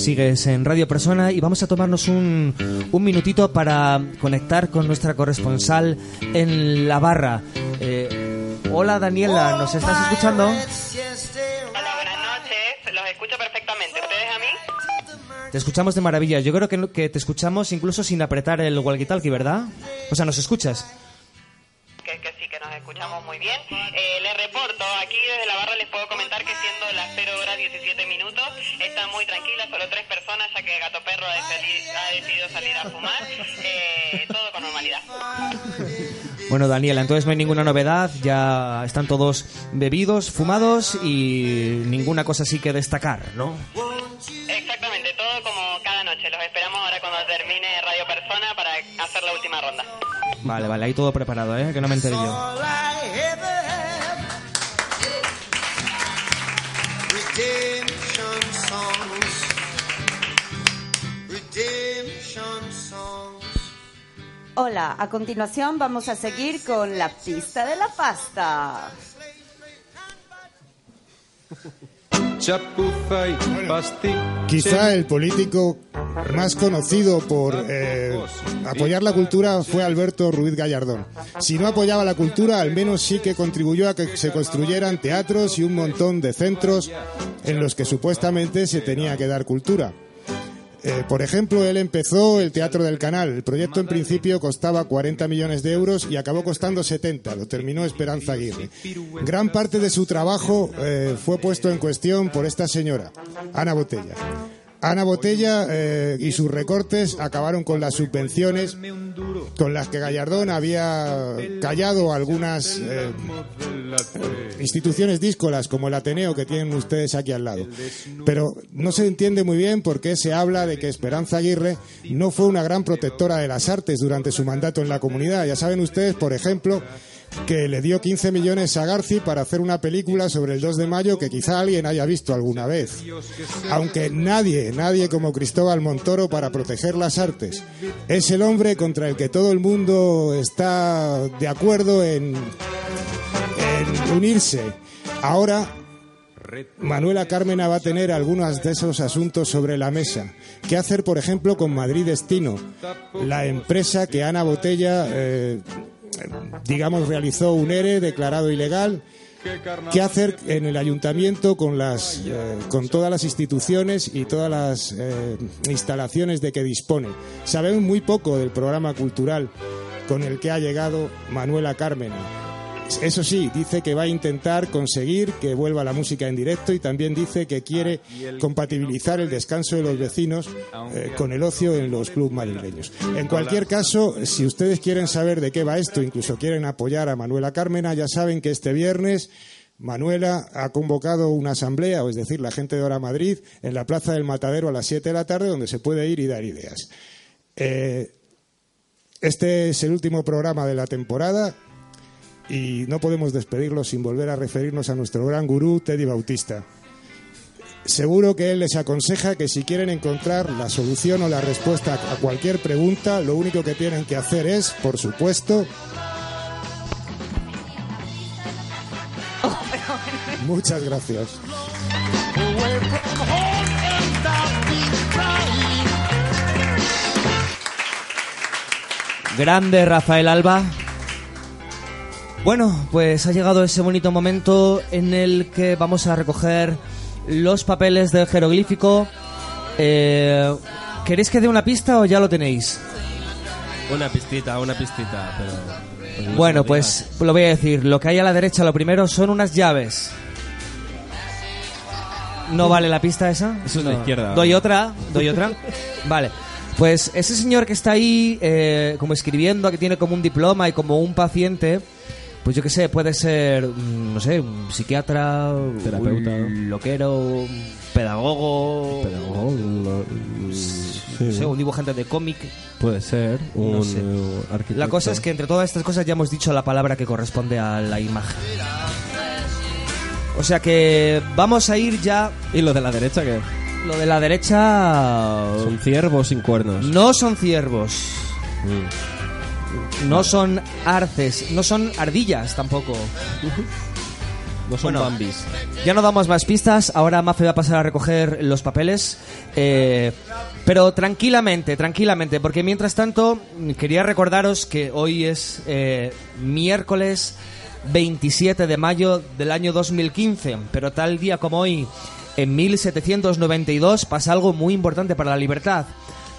Speaker 1: Sigues en Radio Persona y vamos a tomarnos un, un minutito para conectar con nuestra corresponsal en la barra. Eh, hola Daniela, ¿nos estás escuchando?
Speaker 27: Hola, buenas noches. Los escucho perfectamente. ¿Ustedes a mí?
Speaker 1: Te escuchamos de maravilla. Yo creo que, que te escuchamos incluso sin apretar el walkie-talkie, ¿verdad? O sea, ¿nos escuchas?
Speaker 27: Que, que sí, que nos escuchamos muy bien. Eh, les reporto, aquí desde la barra les puedo comentar que siendo las 0 horas 17 minutos, están muy tranquilas, solo tres personas, ya que Gato Perro ha, decidi- ha decidido salir a fumar. Eh, todo con normalidad.
Speaker 1: Bueno, Daniela, entonces no hay ninguna novedad, ya están todos bebidos, fumados y ninguna cosa así que destacar, ¿no?
Speaker 27: Exactamente, todo como cada noche. Los esperamos ahora cuando termine Radio Persona para hacer la última ronda.
Speaker 1: Vale, vale, ahí todo preparado, ¿eh? Que no me enteré yo.
Speaker 12: Hola, a continuación vamos a seguir con la pista de la pasta.
Speaker 11: Quizá el político más conocido por eh, apoyar la cultura fue Alberto Ruiz Gallardón. Si no apoyaba la cultura, al menos sí que contribuyó a que se construyeran teatros y un montón de centros en los que supuestamente se tenía que dar cultura. Eh, por ejemplo, él empezó el Teatro del Canal. El proyecto en principio costaba 40 millones de euros y acabó costando 70. Lo terminó Esperanza Aguirre. Gran parte de su trabajo eh, fue puesto en cuestión por esta señora, Ana Botella. Ana Botella eh, y sus recortes acabaron con las subvenciones con las que Gallardón había callado algunas eh, instituciones díscolas como el Ateneo que tienen ustedes aquí al lado. Pero no se entiende muy bien por qué se habla de que Esperanza Aguirre no fue una gran protectora de las artes durante su mandato en la comunidad. Ya saben ustedes, por ejemplo, que le dio 15 millones a Garci para hacer una película sobre el 2 de mayo que quizá alguien haya visto alguna vez. Aunque nadie, nadie como Cristóbal Montoro para proteger las artes. Es el hombre contra el que todo el mundo está de acuerdo en, unirse. Ahora Manuela Cármena va a tener algunos de esos asuntos sobre la mesa. ¿Qué hacer, por ejemplo, con Madrid Destino? La empresa que Ana Botella, eh, digamos, realizó un ERE declarado ilegal. ¿Qué hacer en el ayuntamiento con, las, eh, con todas las instituciones y todas las eh, instalaciones de que dispone? Sabemos muy poco del programa cultural con el que ha llegado Manuela Cármena. Eso sí, dice que va a intentar conseguir que vuelva la música en directo y también dice que quiere compatibilizar el descanso de los vecinos eh, con el ocio en los clubes madrileños. En cualquier caso, si ustedes quieren saber de qué va esto, incluso quieren apoyar a Manuela Cármena, ya saben que este viernes Manuela ha convocado una asamblea, o es decir, la gente de Hora Madrid, en la Plaza del Matadero a las 7 de la tarde, donde se puede ir y dar ideas. Eh, este es el último programa de la temporada y no podemos despedirlo sin volver a referirnos a nuestro gran gurú Teddy Bautista. Seguro que él les aconseja que si quieren encontrar la solución o la respuesta a cualquier pregunta, lo único que tienen que hacer es, por supuesto, muchas gracias.
Speaker 1: Grande Rafael Alba. Bueno, pues ha llegado ese bonito momento en el que vamos a recoger los papeles del jeroglífico. Eh, ¿Queréis que dé una pista o ya lo tenéis?
Speaker 2: Una pistita, una pistita, pero... pues no
Speaker 1: Bueno, pues lo voy a decir. Lo que hay a la derecha, lo primero, son unas llaves. ¿No vale la pista esa?
Speaker 2: Es
Speaker 1: No.
Speaker 2: izquierda.
Speaker 1: Doy otra, doy otra. Vale. Pues ese señor que está ahí, eh, como escribiendo, que tiene como un diploma y como un paciente, pues yo qué sé, puede ser, mm, no sé, un psiquiatra,
Speaker 2: Terapeuta.
Speaker 1: un loquero, un pedagogo, no sé, un dibujante de cómic.
Speaker 2: Puede ser. Un
Speaker 1: No sé.
Speaker 2: arquitecto.
Speaker 1: La cosa es que entre todas estas cosas ya hemos dicho la palabra que corresponde a la imagen. O sea que vamos a ir ya.
Speaker 2: ¿Y lo de la derecha qué?
Speaker 1: Lo de la derecha.
Speaker 2: Son ciervos sin cuernos.
Speaker 1: No son ciervos.
Speaker 2: Mm.
Speaker 1: No son arces. No son ardillas tampoco.
Speaker 2: No son
Speaker 1: Bueno,
Speaker 2: bambis.
Speaker 1: Ya no damos más pistas. Ahora Mafe va a pasar a recoger los papeles. Eh, pero tranquilamente, tranquilamente. Porque mientras tanto, quería recordaros que hoy es eh, miércoles 27 de mayo del año 2015. Pero tal día como hoy, en 1792, pasa algo muy importante para la libertad.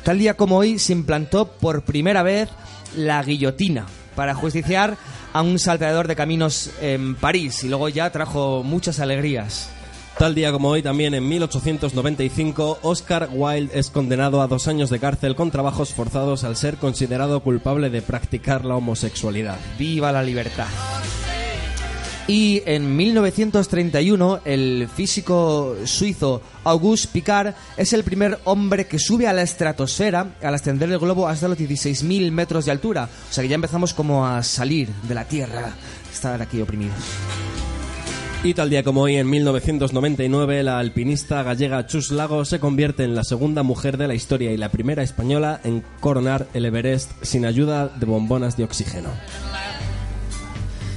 Speaker 1: Tal día como hoy se implantó por primera vez la guillotina para justiciar a un salteador de caminos en París y luego ya trajo muchas alegrías.
Speaker 2: Tal día como hoy, también en 1895, Oscar Wilde es condenado a dos años de cárcel con trabajos forzados al ser considerado culpable de practicar la homosexualidad.
Speaker 1: ¡Viva la libertad! Y en 1931, el físico suizo Auguste Picard es el primer hombre que sube a la estratosfera al ascender el globo hasta los 16.000 metros de altura. O sea que ya empezamos como a salir de la Tierra, estar aquí oprimidos.
Speaker 2: Y tal día como hoy, en 1999, la alpinista gallega Chus Lago se convierte en la segunda mujer de la historia y la primera española en coronar el Everest sin ayuda de bombonas de oxígeno.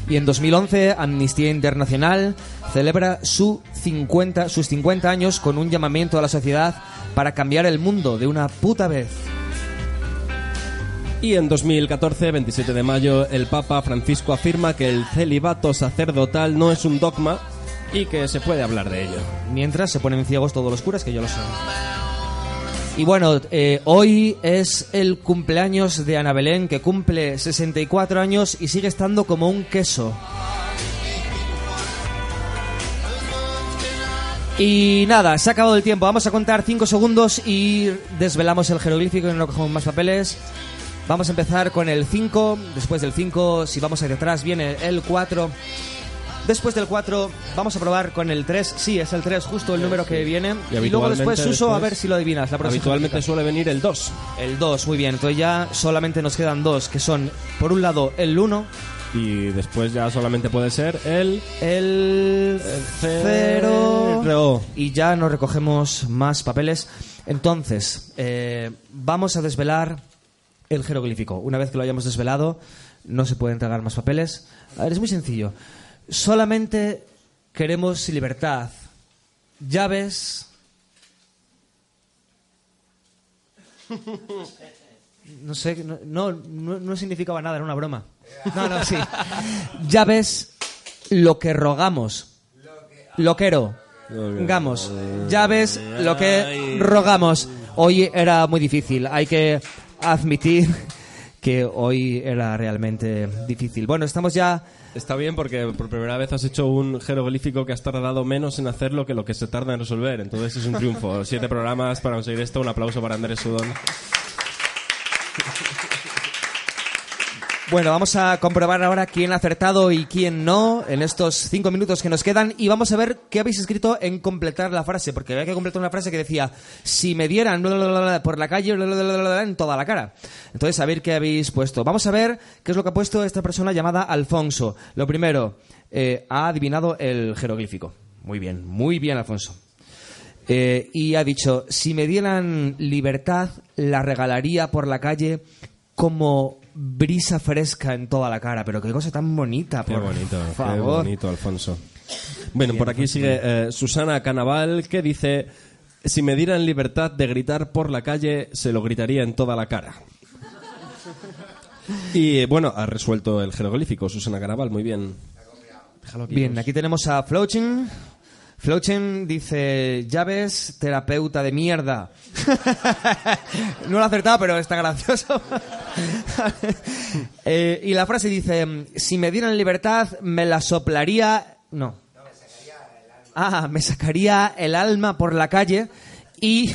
Speaker 1: Y en 2011, Amnistía Internacional celebra su 50, sus 50 años con un llamamiento a la sociedad para cambiar el mundo de una puta vez.
Speaker 2: Y en 2014, 27 de mayo, el Papa Francisco afirma que el celibato sacerdotal no es un dogma y que se puede hablar de ello.
Speaker 1: Mientras se ponen ciegos todos los curas, que yo lo sé. Y bueno, eh, hoy es el cumpleaños de Ana Belén, que cumple 64 años y sigue estando como un queso. Y nada, se ha acabado el tiempo. Vamos a contar 5 segundos y desvelamos el jeroglífico y no cogemos más papeles. Vamos a empezar con el 5. Después del 5, si vamos hacia atrás, viene el 4. Después del 4, vamos a probar con el 3. Sí, es el 3, justo el número que viene.
Speaker 2: Y
Speaker 1: Y, luego después, Suso, a
Speaker 2: después-
Speaker 1: ver si lo adivinas. La
Speaker 2: Habitualmente suele venir el 2.
Speaker 1: El 2, muy bien. Entonces ya solamente nos quedan dos, que son, por un lado, el 1.
Speaker 2: Y después ya solamente puede ser el...
Speaker 1: El 0. Y ya no recogemos más papeles. Entonces, eh, vamos a desvelar el jeroglífico. Una vez que lo hayamos desvelado, no se puede entregar más papeles. A ver, es muy sencillo. Solamente queremos libertad. Llaves. No sé, no, no, significaba nada, era una broma. No, no, sí. Llaves, lo que rogamos. Loquero. Gamos. Llaves, lo que rogamos. Hoy era muy difícil. Hay que admitir que hoy era realmente difícil. Bueno, estamos ya.
Speaker 2: Está bien porque por primera vez has hecho un jeroglífico que has tardado menos en hacerlo que lo que se tarda en resolver. Entonces es un triunfo. Siete programas para conseguir esto. Un aplauso para Andrés Sudón.
Speaker 1: Bueno, vamos a comprobar ahora quién ha acertado y quién no en estos cinco minutos que nos quedan y vamos a ver qué habéis escrito en completar la frase, porque había que completar una frase que decía, si me dieran por la calle en toda la cara. Entonces, a ver qué habéis puesto. Vamos a ver qué es lo que ha puesto esta persona llamada Alfonso. Lo primero, eh, ha adivinado el jeroglífico. Muy bien, muy bien, Alfonso. Eh, y ha dicho, si me dieran libertad, la regalaría por la calle como brisa fresca en toda la cara. Pero qué cosa tan bonita,
Speaker 2: Qué
Speaker 1: por
Speaker 2: bonito, qué bonito, Alfonso. Bueno,
Speaker 1: Bien,
Speaker 2: por aquí
Speaker 1: Alfonso.
Speaker 2: sigue eh, Susana Canaval que dice: Si me dieran libertad de gritar por la calle, se lo gritaría en toda la cara. Y eh, bueno, ha resuelto el jeroglífico Susana Canaval, muy bien.
Speaker 1: Bien,
Speaker 2: pues.
Speaker 1: aquí tenemos a Flochen. Flochen dice, llaves, terapeuta de mierda. no lo ha acertado, pero está gracioso. Eh, y la frase dice, si me dieran libertad, me la soplaría... No. Ah, me sacaría el alma por la calle y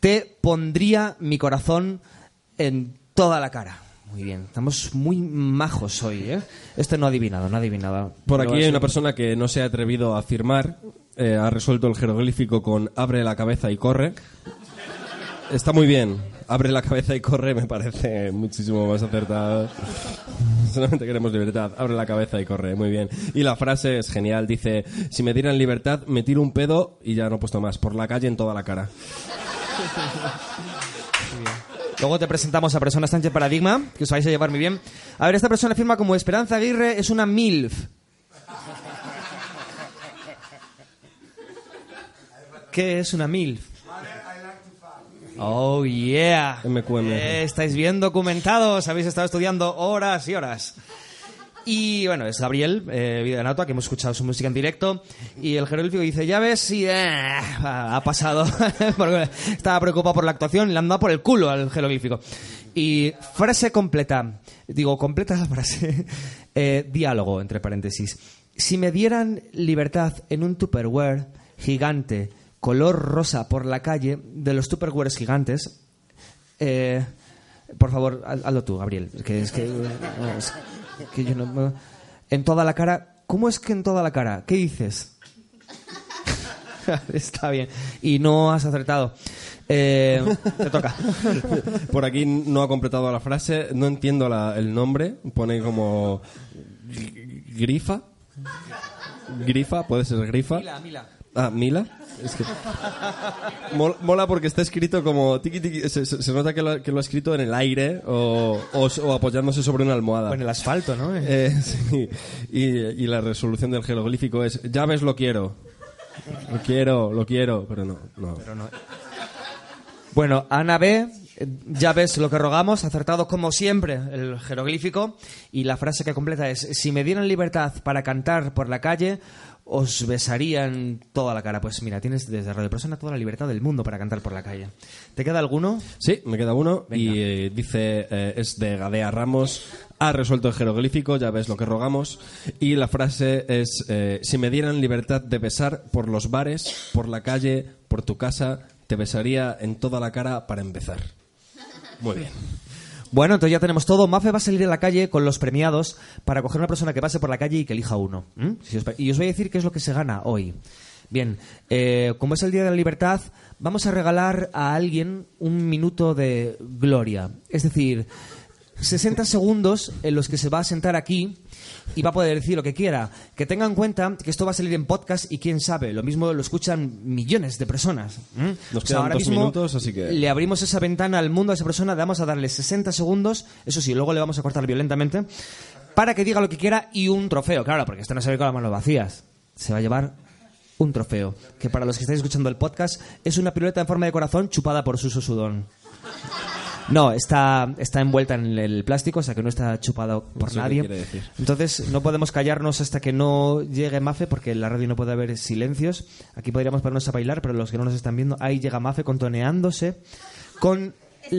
Speaker 1: te pondría mi corazón en toda la cara. Muy bien, estamos muy majos hoy, ¿eh? Este no ha adivinado, no ha adivinado.
Speaker 2: Por aquí hay una persona que no se ha atrevido a afirmar, eh, ha resuelto el jeroglífico con abre la cabeza y corre. Está muy bien. Abre la cabeza y corre me parece muchísimo más acertado. Solamente queremos libertad. Abre la cabeza y corre. Muy bien. Y la frase es genial. Dice, si me dieran libertad, me tiro un pedo y ya no he puesto más. Por la calle en toda la cara.
Speaker 1: Luego te presentamos a Persona Sánchez Paradigma, que os vais a llevar muy bien. A ver, esta persona firma como Esperanza Aguirre, es una MILF. ¿Qué es una MILF? Oh, yeah.
Speaker 2: MQM.
Speaker 1: Eh, estáis bien documentados, habéis estado estudiando horas y horas. Y bueno, es Gabriel, eh, Videonauta, que hemos escuchado su música en directo. Y el jeroglífico dice, ya ves, sí, eh, ha pasado. Porque estaba preocupado por la actuación y le han dado por el culo al jeroglífico. Y frase completa. Digo, completa la frase. Eh, diálogo, entre paréntesis. Si me dieran libertad en un Tupperware gigante, color rosa por la calle, de los Tupperwares gigantes, eh, por favor, haz- hazlo tú, Gabriel. Que es que, que yo no- en toda la cara. ¿Cómo es que en toda la cara? ¿Qué dices? Está bien. Y no has acertado. Eh, te toca.
Speaker 2: Por aquí no ha completado la frase. No entiendo la- el nombre. Pone como... Grifa. Grifa, puede ser Grifa.
Speaker 1: Mila, Mila.
Speaker 2: Ah, Mila. Es que mol- mola porque está escrito como tiqui, tiqui, se, nota que lo, ha- que lo ha escrito en el aire o, o s- o apoyándose sobre una almohada.
Speaker 1: O en el asfalto, ¿no?
Speaker 2: Eh, sí. y, y la resolución del jeroglífico es ya ves lo quiero. Lo quiero, lo quiero, pero no, no.
Speaker 1: Bueno, Ana B, ya ves lo que rogamos, acertado como siempre el jeroglífico. Y la frase que completa es: Si me dieran libertad para cantar por la calle, os besarían toda la cara. Pues mira, tienes desde Radio Persona toda la libertad del mundo para cantar por la calle. ¿Te queda alguno?
Speaker 2: Sí, me queda uno y eh, dice, eh, es de Gadea Ramos, ha resuelto el jeroglífico, ya ves lo que rogamos, y la frase es, eh, si me dieran libertad de besar por los bares, por la calle, por tu casa, te besaría en toda la cara para empezar. Muy bien.
Speaker 1: Bueno, entonces ya tenemos todo. Mafe va a salir a la calle con los premiados para coger una persona que pase por la calle y que elija uno. y os voy a decir qué es lo que se gana hoy. Bien, eh, como es el Día de la Libertad, vamos a regalar a alguien un minuto de gloria. Es decir, 60 segundos en los que se va a sentar aquí y va a poder decir lo que quiera. Que tengan en cuenta que esto va a salir en podcast y quién sabe, lo mismo lo escuchan millones de personas.
Speaker 2: Nos
Speaker 1: O sea,
Speaker 2: quedan
Speaker 1: ahora
Speaker 2: dos
Speaker 1: mismo
Speaker 2: minutos, así que...
Speaker 1: le abrimos esa ventana al mundo a esa persona, le vamos a darle 60 segundos, eso sí, luego le vamos a cortar violentamente, para que diga lo que quiera y un trofeo, claro, porque esto no se ve con las manos vacías. Se va a llevar un trofeo, que para los que estáis escuchando el podcast es una piruleta en forma de corazón chupada por Suso Sudón. No, está, está envuelta en el plástico, o sea que no está chupado por nadie.
Speaker 2: decir.
Speaker 1: Entonces no podemos callarnos hasta que no llegue Mafe, porque en la radio no puede haber silencios. Aquí podríamos ponernos a bailar, pero los que no nos están viendo, ahí llega Mafe contoneándose con...
Speaker 12: Es que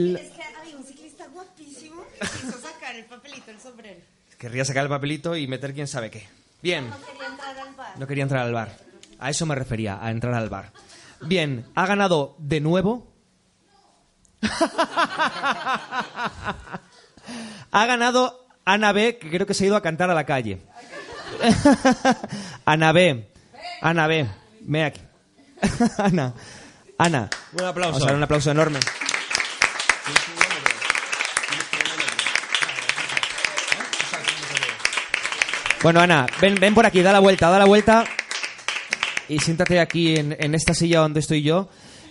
Speaker 12: hay un ciclista guapísimo que quiso sacar el papelito, el sombrero.
Speaker 1: Querría sacar el papelito y meter quién sabe qué. Bien,
Speaker 12: No quería entrar al bar.
Speaker 1: no quería entrar al bar. A eso me refería, a entrar al bar. Bien, ha ganado de nuevo. Ha ganado Ana B, que creo que se ha ido a cantar a la calle. Ana B. Ana B. Ven aquí. Ana. Ana.
Speaker 2: Un aplauso.
Speaker 1: Vamos a dar un aplauso enorme. Bueno, Ana, ven, ven por aquí, da la vuelta, da la vuelta. Y siéntate aquí en, en esta silla donde estoy yo.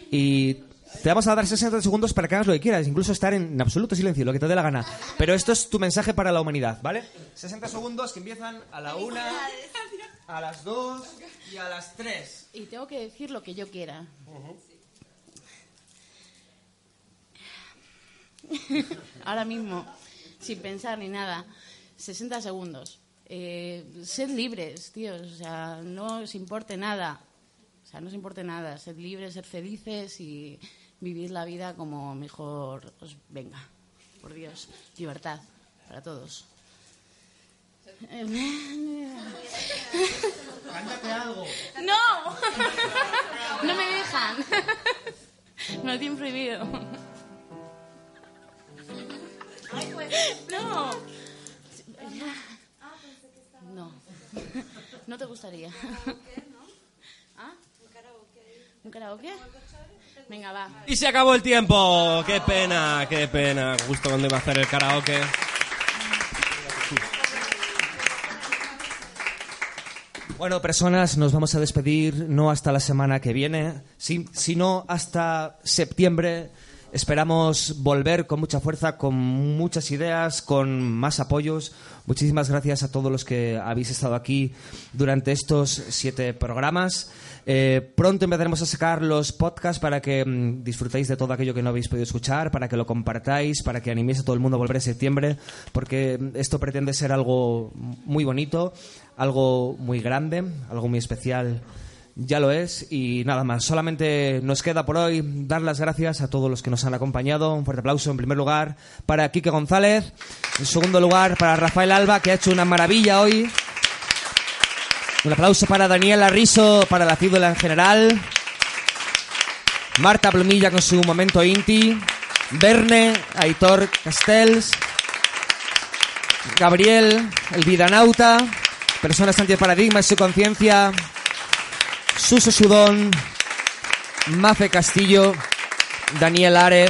Speaker 1: Y te vamos a dar 60 segundos para que hagas lo que quieras, incluso estar en absoluto silencio, lo que te dé la gana. Pero esto es tu mensaje para la humanidad, ¿vale? 60 segundos que empiezan a la una, a las dos y a las tres.
Speaker 17: Y tengo que decir lo que yo quiera. Ahora mismo, sin pensar ni nada. 60 segundos. Eh, sed libres, tíos. O sea, no os importe nada. O sea, no os importe nada. Sed libres, sed felices y vivid la vida como mejor os venga. Por Dios. Libertad para todos.
Speaker 1: Cántate algo.
Speaker 17: ¡No! No me dejan. Me lo tienen prohibido. No. No. No te gustaría. ¿Un karaoke? Venga, va.
Speaker 2: Y se acabó el tiempo. Qué pena, qué pena. Justo cuando iba a hacer el karaoke.
Speaker 1: Bueno, personas, nos vamos a despedir no hasta la semana que viene, sino hasta septiembre. Esperamos volver con mucha fuerza, con muchas ideas, con más apoyos. Muchísimas gracias a todos los que habéis estado aquí durante estos siete programas. Eh, pronto empezaremos a sacar los podcasts para que mm, disfrutéis de todo aquello que no habéis podido escuchar, para que lo compartáis, para que animéis a todo el mundo a volver en septiembre, porque mm, esto pretende ser algo muy bonito, algo muy grande, algo muy especial. Ya lo es y nada más. Solamente nos queda por hoy dar las gracias a todos los que nos han acompañado. Un fuerte aplauso en primer lugar para Quique González. En segundo lugar para Rafael Alba, que ha hecho una maravilla hoy. Un aplauso para Daniela Riso, para la cídula en general. Marta Plumilla con su momento Inti. Verne, Aitor Castells. Gabriel, el Vidanauta. Personas antiparadigma y su conciencia. Suso Sudón. Mafe Castillo. Daniel Are.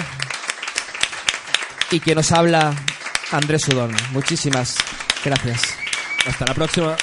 Speaker 1: Y quien nos habla, Andrés Sudón. Muchísimas gracias.
Speaker 2: Hasta la próxima.